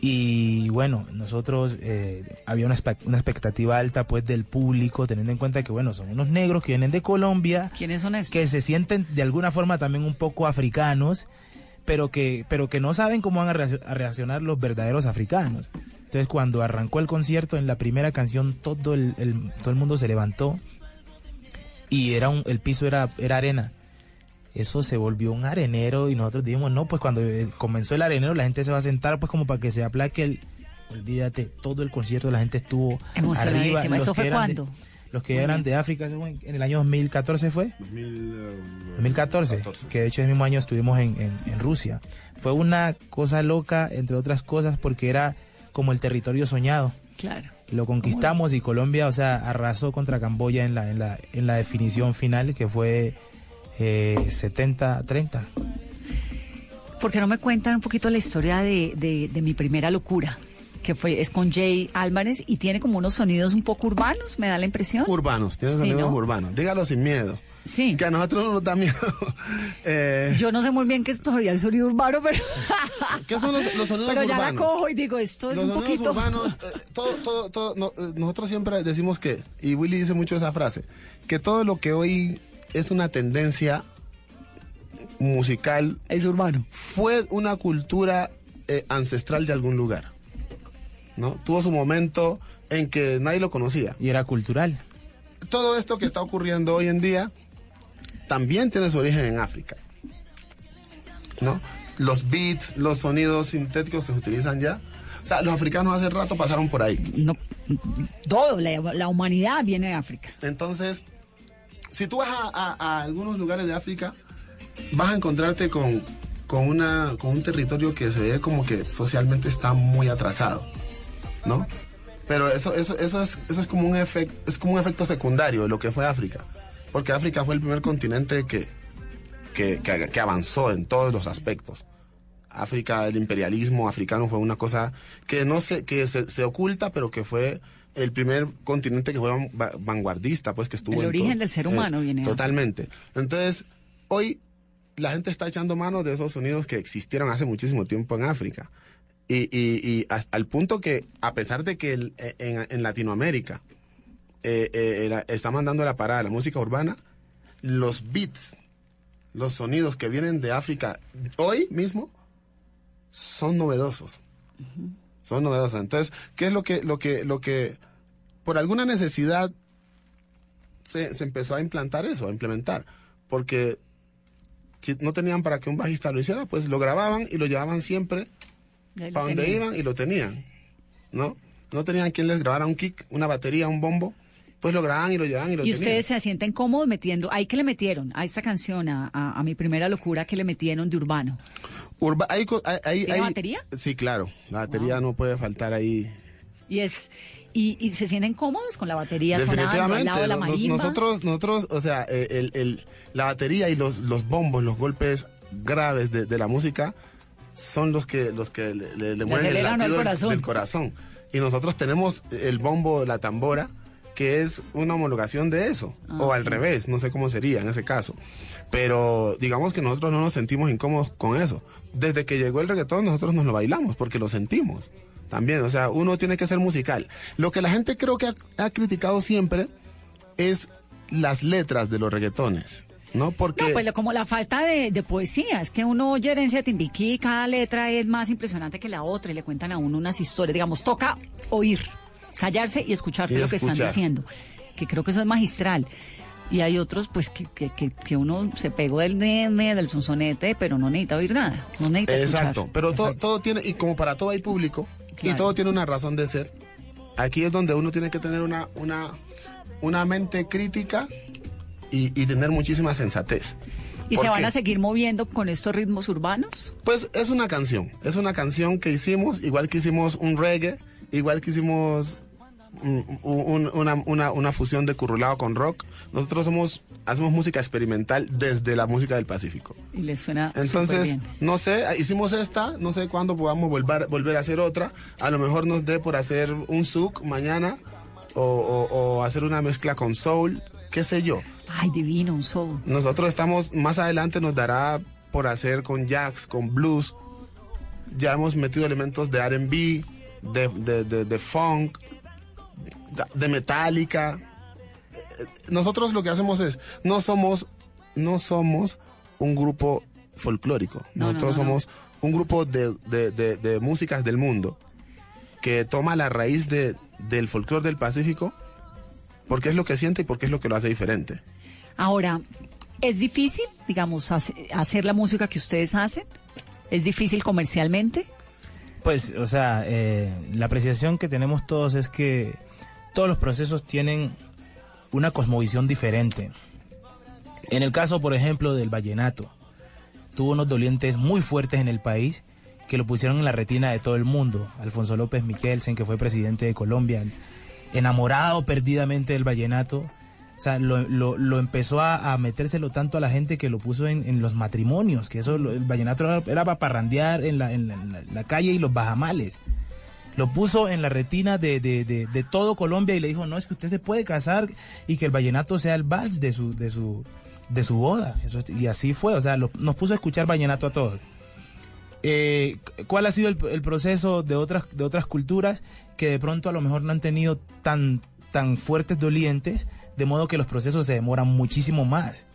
Y bueno, nosotros eh, había una, una expectativa alta pues del público, teniendo en cuenta que bueno, son unos negros que vienen de Colombia, ¿Quiénes son esos? que se sienten de alguna forma también un poco africanos, pero que, pero que no saben cómo van a, a reaccionar los verdaderos africanos. Entonces cuando arrancó el concierto, en la primera canción todo el, el- todo el mundo se levantó y era un, el piso era, era arena. Eso se volvió un arenero y nosotros dijimos, no, pues cuando eh, comenzó el arenero la gente se va a sentar pues como para que se aplaque el... Olvídate, todo el concierto la gente estuvo Emocionadísima. arriba. los ¿Eso que fue eran de- cuándo? los que eran de África, eso fue en en el año 2014 fue. 2014, que de hecho ese mismo año estuvimos en, en- en Rusia. Fue una cosa loca, entre otras cosas, porque era como el territorio soñado. Claro. Lo conquistamos y Colombia, o sea, arrasó contra Camboya en la, en la, en la definición final, que fue eh, 70-30. ¿Por qué no me cuentan un poquito la historia de, de- de mi primera locura? Que fue, es con Jay Álvarez y tiene como unos sonidos un poco urbanos, me da la impresión. Urbanos, tiene Sí, sonidos ¿no? urbanos. Dígalo sin miedo. Sí. Que a nosotros no nos da miedo. Eh, Yo no sé muy bien qué es todavía el sonido urbano, pero. ¿Qué son los, los sonidos pero ya la urbanos? cojo y digo, esto es los un sonidos poquito. urbanos, eh, todo, todo, todo, no, eh, nosotros siempre decimos que, y Willy dice mucho esa frase, que todo lo que hoy es una tendencia musical es urbano. Fue una cultura eh, ancestral de algún lugar. ¿no? Tuvo su momento en que nadie lo conocía. Y era cultural. Todo esto que está ocurriendo hoy en día también tiene su origen en África. ¿no? Los beats, los sonidos sintéticos que se utilizan ya. O sea, los africanos hace rato pasaron por ahí. No, todo, la, la humanidad viene de África. Entonces, si tú vas a, a- algunos lugares de África, vas a encontrarte con, con, una, con un territorio que se ve como que socialmente está muy atrasado, ¿no? Pero eso, eso, eso, es, eso es, como un efecto, es como un efecto secundario de lo que fue África. Porque África fue el primer continente que, que, que- que avanzó en todos los aspectos. África, el imperialismo africano fue una cosa que no se, que se, se oculta, pero que fue el primer continente que fue van- va- vanguardista, pues que estuvo El en origen todo- del ser eh, humano viene de Totalmente. Entonces, hoy la gente está echando mano de esos sonidos que existieron hace muchísimo tiempo en África. Y, y, y a- al punto que, a pesar de que el- eh, en, en Latinoamérica eh, eh, está mandando la parada la música urbana, los beats, los sonidos que vienen de África hoy mismo son novedosos. Son novedosos. Entonces, ¿qué es lo que, lo que, lo que, por alguna necesidad se, se empezó a implantar eso, a implementar? Porque si no tenían para que un bajista lo hiciera, pues lo grababan y lo llevaban siempre Y para donde tenían. iban y lo tenían, ¿no? No tenían quien les grabara un kick, una batería, un bombo, pues lo grababan y lo llevaban y lo Y tenían. ustedes se sienten cómodos metiendo, ahí que le metieron a esta canción, a, a- a mi primera locura que le metieron de urbano. Urba- hay hay- hay- ¿Tiene hay- batería? Sí, claro. La batería no puede faltar ahí. Y es y, y se sienten cómodos con la batería sonando al lado de la marimba. nosotros, nosotros, o sea, eh, el, el- la batería y los, los bombos, los golpes graves de, de la música son los que, los que le, le- le mueven el latido del- corazón. del corazón. Y nosotros tenemos el bombo, la tambora, que es una homologación de eso. Ah, o al ok. revés, no sé cómo sería en ese caso. Pero digamos que nosotros no nos sentimos incómodos con eso. Desde que llegó el reggaetón nosotros nos lo bailamos porque lo sentimos. También, o sea, uno tiene que ser musical. Lo que la gente creo que ha, ha criticado siempre es las letras de los reggaetones. ¿No? Porque... No, pues como la falta de, de poesía, es que uno oye herencia Timbiquí, cada letra es más impresionante que la otra y le cuentan a uno unas historias, digamos, toca oír, callarse y escuchar lo que están diciendo, que creo que eso es magistral. Y hay otros, pues, que, que, que, que uno se pegó del nene, del sonsonete, pero no necesita oír nada, no necesita escuchar. Exacto, pero todo, todo tiene, y como para todo hay público, y todo tiene una razón de ser, aquí es donde uno tiene que tener una, una, una mente crítica y, y tener muchísima sensatez. ¿Y se van a seguir moviendo con estos ritmos urbanos? Pues es una canción, es una canción que hicimos, igual que hicimos un reggae, igual que hicimos mm, un- una, una, una fusión de currulado con rock. Nosotros somos, hacemos música experimental desde la música del Pacífico. Y le suena Entonces, superbién. no sé, hicimos esta, no sé cuándo podamos volver, volver a hacer otra. A lo mejor nos dé por hacer un souk mañana o, o- o hacer una mezcla con soul, qué sé yo. Ay, divino, un soul. Nosotros estamos, más adelante nos dará por hacer con jazz, con blues. Ya hemos metido elementos de RB, de, de, de, de funk, de- de metálica. Nosotros lo que hacemos es, no somos, no somos un grupo folclórico. No, no, Nosotros no, no. somos un grupo de, de, de- de músicas del mundo que toma la raíz de, del folclore del Pacífico porque es lo que siente y porque es lo que lo hace diferente. Ahora, ¿es difícil, digamos, hace- hacer la música que ustedes hacen? ¿Es difícil comercialmente? Pues, o sea, eh, la apreciación que tenemos todos es que todos los procesos tienen una cosmovisión diferente. En el caso, por ejemplo, del vallenato, tuvo unos dolientes muy fuertes en el país que lo pusieron en la retina de todo el mundo. Alfonso López Michelsen, que fue presidente de Colombia, enamorado perdidamente del vallenato. O sea, lo, lo- empezó a, a metérselo tanto a la gente que lo puso en, los matrimonios, que eso, el vallenato era, para parrandear en la calle y los bajamales. Lo puso en la retina de, de- de- todo Colombia y le dijo, no, es que usted se puede casar y que el vallenato sea el vals de su, de su, de su boda. Eso, es- y así fue, o sea, nos puso a escuchar vallenato a todos. Eh, ¿Cuál ha sido el, el proceso de otras, de otras culturas que de pronto a lo mejor no han tenido tan, tan fuertes dolientes, de modo que los procesos se demoran muchísimo más?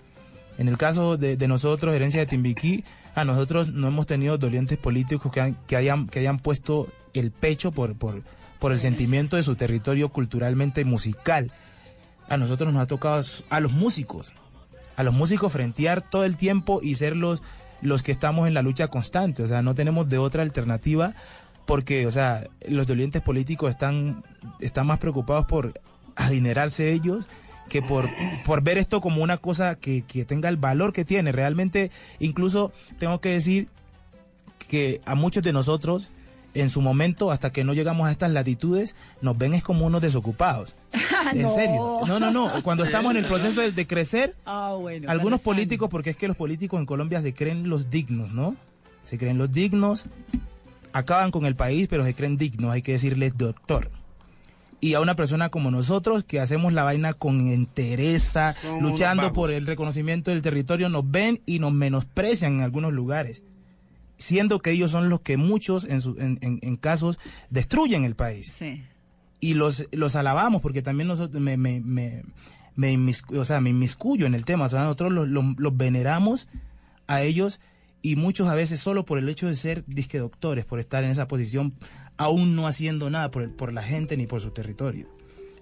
En el caso de, de nosotros, Herencia de Timbiquí, a nosotros no hemos tenido dolientes políticos que, han- que, hayan, que hayan puesto el pecho por, por, por el sentimiento de su territorio culturalmente musical. A nosotros nos ha tocado a los músicos, a los músicos frentear todo el tiempo y ser los, los que estamos en la lucha constante. O sea, no tenemos de otra alternativa porque, o sea, los dolientes políticos están, están más preocupados por adinerarse ellos que por, por ver esto como una cosa que, que tenga el valor que tiene. Realmente, incluso tengo que decir que a muchos de nosotros en su momento, hasta que no llegamos a estas latitudes, nos ven es como unos desocupados. en No. serio. No, no, no. Cuando estamos en el proceso de, de crecer, Ah, bueno. algunos políticos, porque es que los políticos en Colombia se creen los dignos, ¿no? Se creen los dignos, acaban con el país, pero se creen dignos, hay que decirles doctor. Y a una persona como nosotros, que hacemos la vaina con entereza, Somos luchando por el reconocimiento del territorio, nos ven y nos menosprecian en algunos lugares, siendo que ellos son los que muchos, en, su- en- en- en casos, destruyen el país Sí. y los, los alabamos porque también nosotros me, me, me, me inmiscu- o sea, me inmiscuyo en el tema. O sea, nosotros los, los- los veneramos a ellos y muchos a veces solo por el hecho de ser disque doctores, por estar en esa posición, aún no haciendo nada por, el- por la gente ni por su territorio.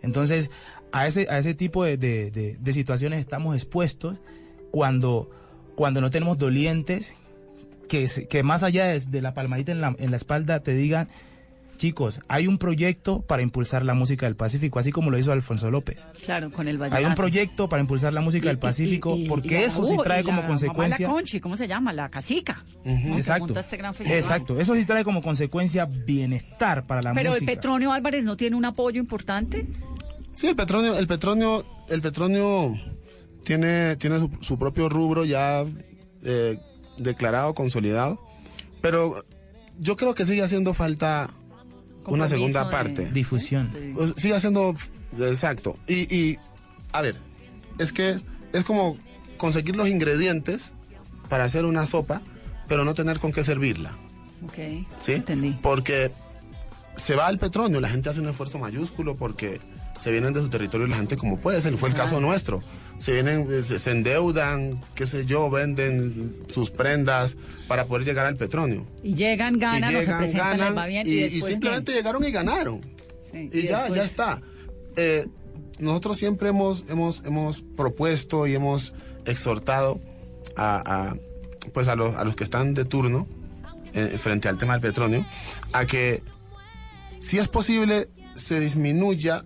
Entonces, a ese, a ese tipo de, de- de- de situaciones estamos expuestos cuando, cuando no tenemos dolientes que, que más allá de, de la palmadita en la, en la espalda te digan, chicos, hay un proyecto para impulsar la música del Pacífico, así como lo hizo Alfonso López. Claro, con el vallenato. Hay un proyecto para impulsar la música del Pacífico, Y- y- porque y la- eso sí trae y como la consecuencia... mamá la Conchi, ¿cómo se llama? La casica. Exacto. este gran festival. Exacto, eso sí trae como consecuencia bienestar para la Pero el música. Petronio Álvarez no tiene un apoyo importante. Sí, el petróleo, el petróleo, el petróleo tiene, tiene su, su propio rubro ya eh, declarado, consolidado, pero yo creo que sigue haciendo falta una segunda de- parte. Difusión. Pues, sigue haciendo, exacto. Y, y, a ver, es que es como conseguir los ingredientes para hacer una sopa, pero no tener con qué servirla. Ok. ¿Sí? Porque se va al petróleo, la gente hace un esfuerzo mayúsculo porque se vienen de su territorio la gente como puede ser, fue el caso nuestro. Se vienen, se, se endeudan, qué sé yo, venden sus prendas para poder llegar al petróleo. Y llegan, ganan, y se llegan, les ganan va bien y, y, y después simplemente llegaron y ganaron. Sí, y y ya, después- ya está. Eh, nosotros siempre hemos, hemos, hemos propuesto y hemos exhortado a, a, pues a, los, a los que están de turno eh, frente al tema del petróleo a que si es posible se disminuya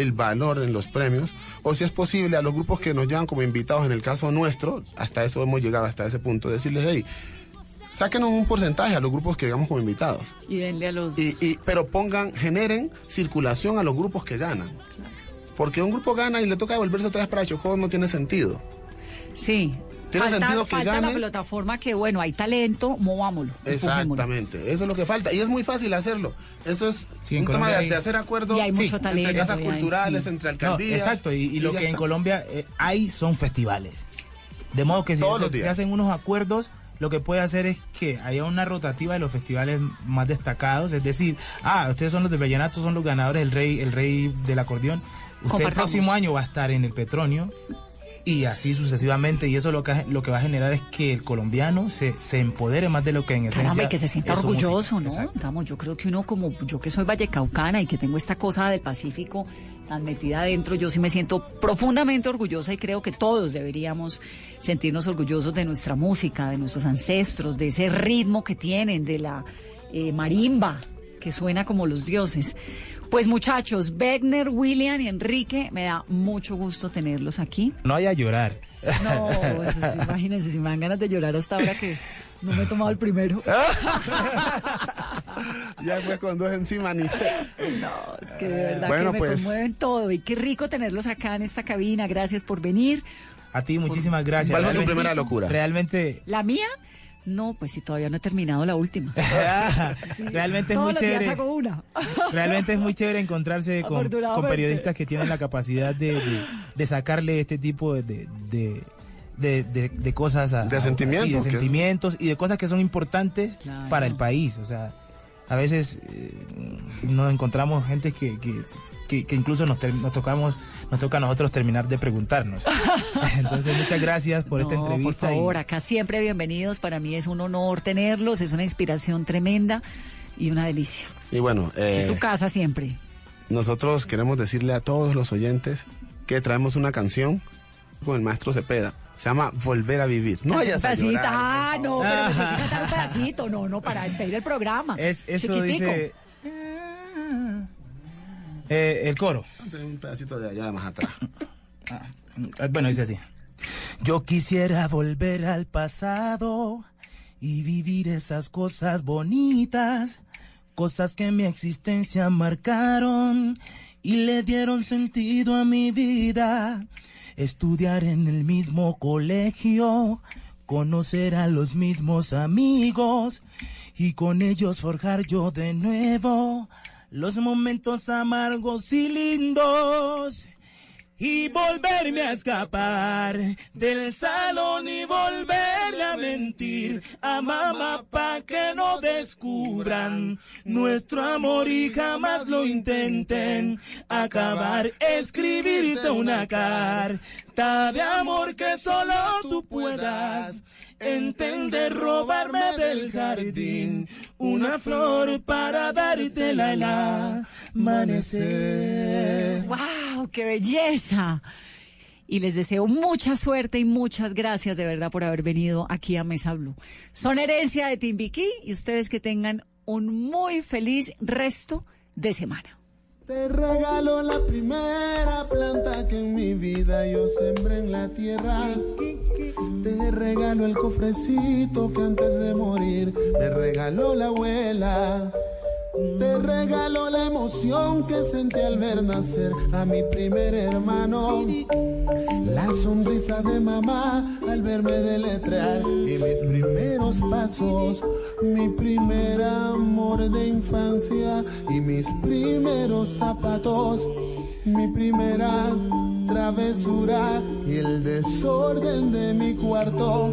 el valor en los premios o si es posible a los grupos que nos llevan como invitados en el caso nuestro hasta eso hemos llegado hasta ese punto decirles hey sáquenos un porcentaje a los grupos que llegamos como invitados Y denle a los... y, y- pero pongan, generen circulación a los grupos que ganan. Porque un grupo gana y le toca devolverse otra vez para Chocó no tiene sentido. Sí. Tiene Falta- sentido que falta la gane. plataforma que, bueno, hay talento, movámoslo. empujémoslo. Exactamente, eso es lo que falta. Y es muy fácil hacerlo. Eso es un tema hay- de hacer acuerdos Y hay mucho entre talento, casas culturales, sí. entre No, alcaldías. exacto, y, y lo que en. Colombia eh, hay son festivales. De modo que si se, hacen unos acuerdos, lo que puede hacer es que haya una rotativa de los festivales más destacados, es decir, ah, ustedes son los de Vallenato, son los ganadores, el rey, el rey del acordeón. Usted el próximo año va a estar en el Petronio y así sucesivamente y eso lo que, lo que va a generar es que el colombiano se, se empodere más de lo que en esencia Caramba, y que se sienta orgulloso, música. ¿no? Digamos, yo creo que uno como yo que soy vallecaucana y que tengo esta cosa del Pacífico tan metida adentro, yo sí me siento profundamente orgullosa y creo que todos deberíamos sentirnos orgullosos de nuestra música, de nuestros ancestros, de ese ritmo que tienen, de la eh, marimba que suena como los dioses. Pues muchachos, Wegner, William y Enrique, me da mucho gusto tenerlos aquí. No hay a llorar. No, eso sí, imagínense, si me dan ganas de llorar hasta ahora que no me he tomado el primero. Ya fue con dos encima, ni sé. No, es que de verdad Bueno, que me pues. conmueven todo. Y qué rico tenerlos acá en esta cabina. Gracias por venir. A ti muchísimas gracias. ¿Cuál fue su Realmente- primera locura? Realmente ¿La mía? No, pues si todavía no he terminado la última. Realmente es Todos muy chévere. una. Realmente es muy chévere encontrarse con, periodistas que tienen la capacidad de, de- de sacarle este tipo de, de, de- de- de- de cosas a, De a- sentimientos, sí, de sentimientos y de cosas que son importantes Claro. para el país. O sea, a veces eh, nos encontramos gente que, que, que- que incluso nos, nos tocamos, nos toca a nosotros terminar de preguntarnos. Entonces, muchas gracias por esta entrevista. Por y- favor, acá siempre bienvenidos. Para mí es un honor tenerlos. Es una inspiración tremenda y una delicia. Y bueno, eh, es su casa siempre. nosotros queremos decirle a todos los oyentes que traemos una canción con el maestro Cepeda. Se llama Volver a Vivir. No vayas a pedacito. llorar. Ah, no, pero me un pedacito. No, no, para despedir el programa. Es- eso Chiquitico. dice eh, el coro. Un pedacito de allá más atrás. Ah, Bueno, dice así. Yo quisiera volver al pasado y vivir esas cosas bonitas cosas que mi existencia marcaron y le dieron sentido a mi vida. Estudiar en el mismo colegio, conocer a los mismos amigos y con ellos forjar yo de nuevo los momentos amargos y lindos y volverme a escapar del salón y volverle a mentir a mamá pa que no descubran nuestro amor y jamás lo intenten. Acabar escribirte una carta de amor que solo tú puedas entender robarme del jardín una flor para dártela el amanecer. ¡Wow! ¡Qué belleza! Y les deseo mucha suerte y muchas gracias de verdad por haber venido aquí a Mesa Blue. Son herencia de Timbiquí y ustedes que tengan un muy feliz resto de semana. Te regalo la primera planta que en mi vida yo sembré en la tierra. Te regalo el cofrecito que antes de morir me regaló la abuela. Te regalo la emoción que sentí al ver nacer a mi primer hermano. La sonrisa de mamá al verme deletrear y mis primeros pasos. Mi primer amor de infancia y mis primeros zapatos. Mi primera travesura y el desorden de mi cuarto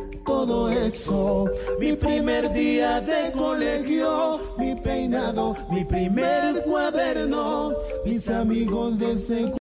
todo eso. Mi primer día de colegio, mi peinado, mi primer cuaderno, mis amigos de secundaria.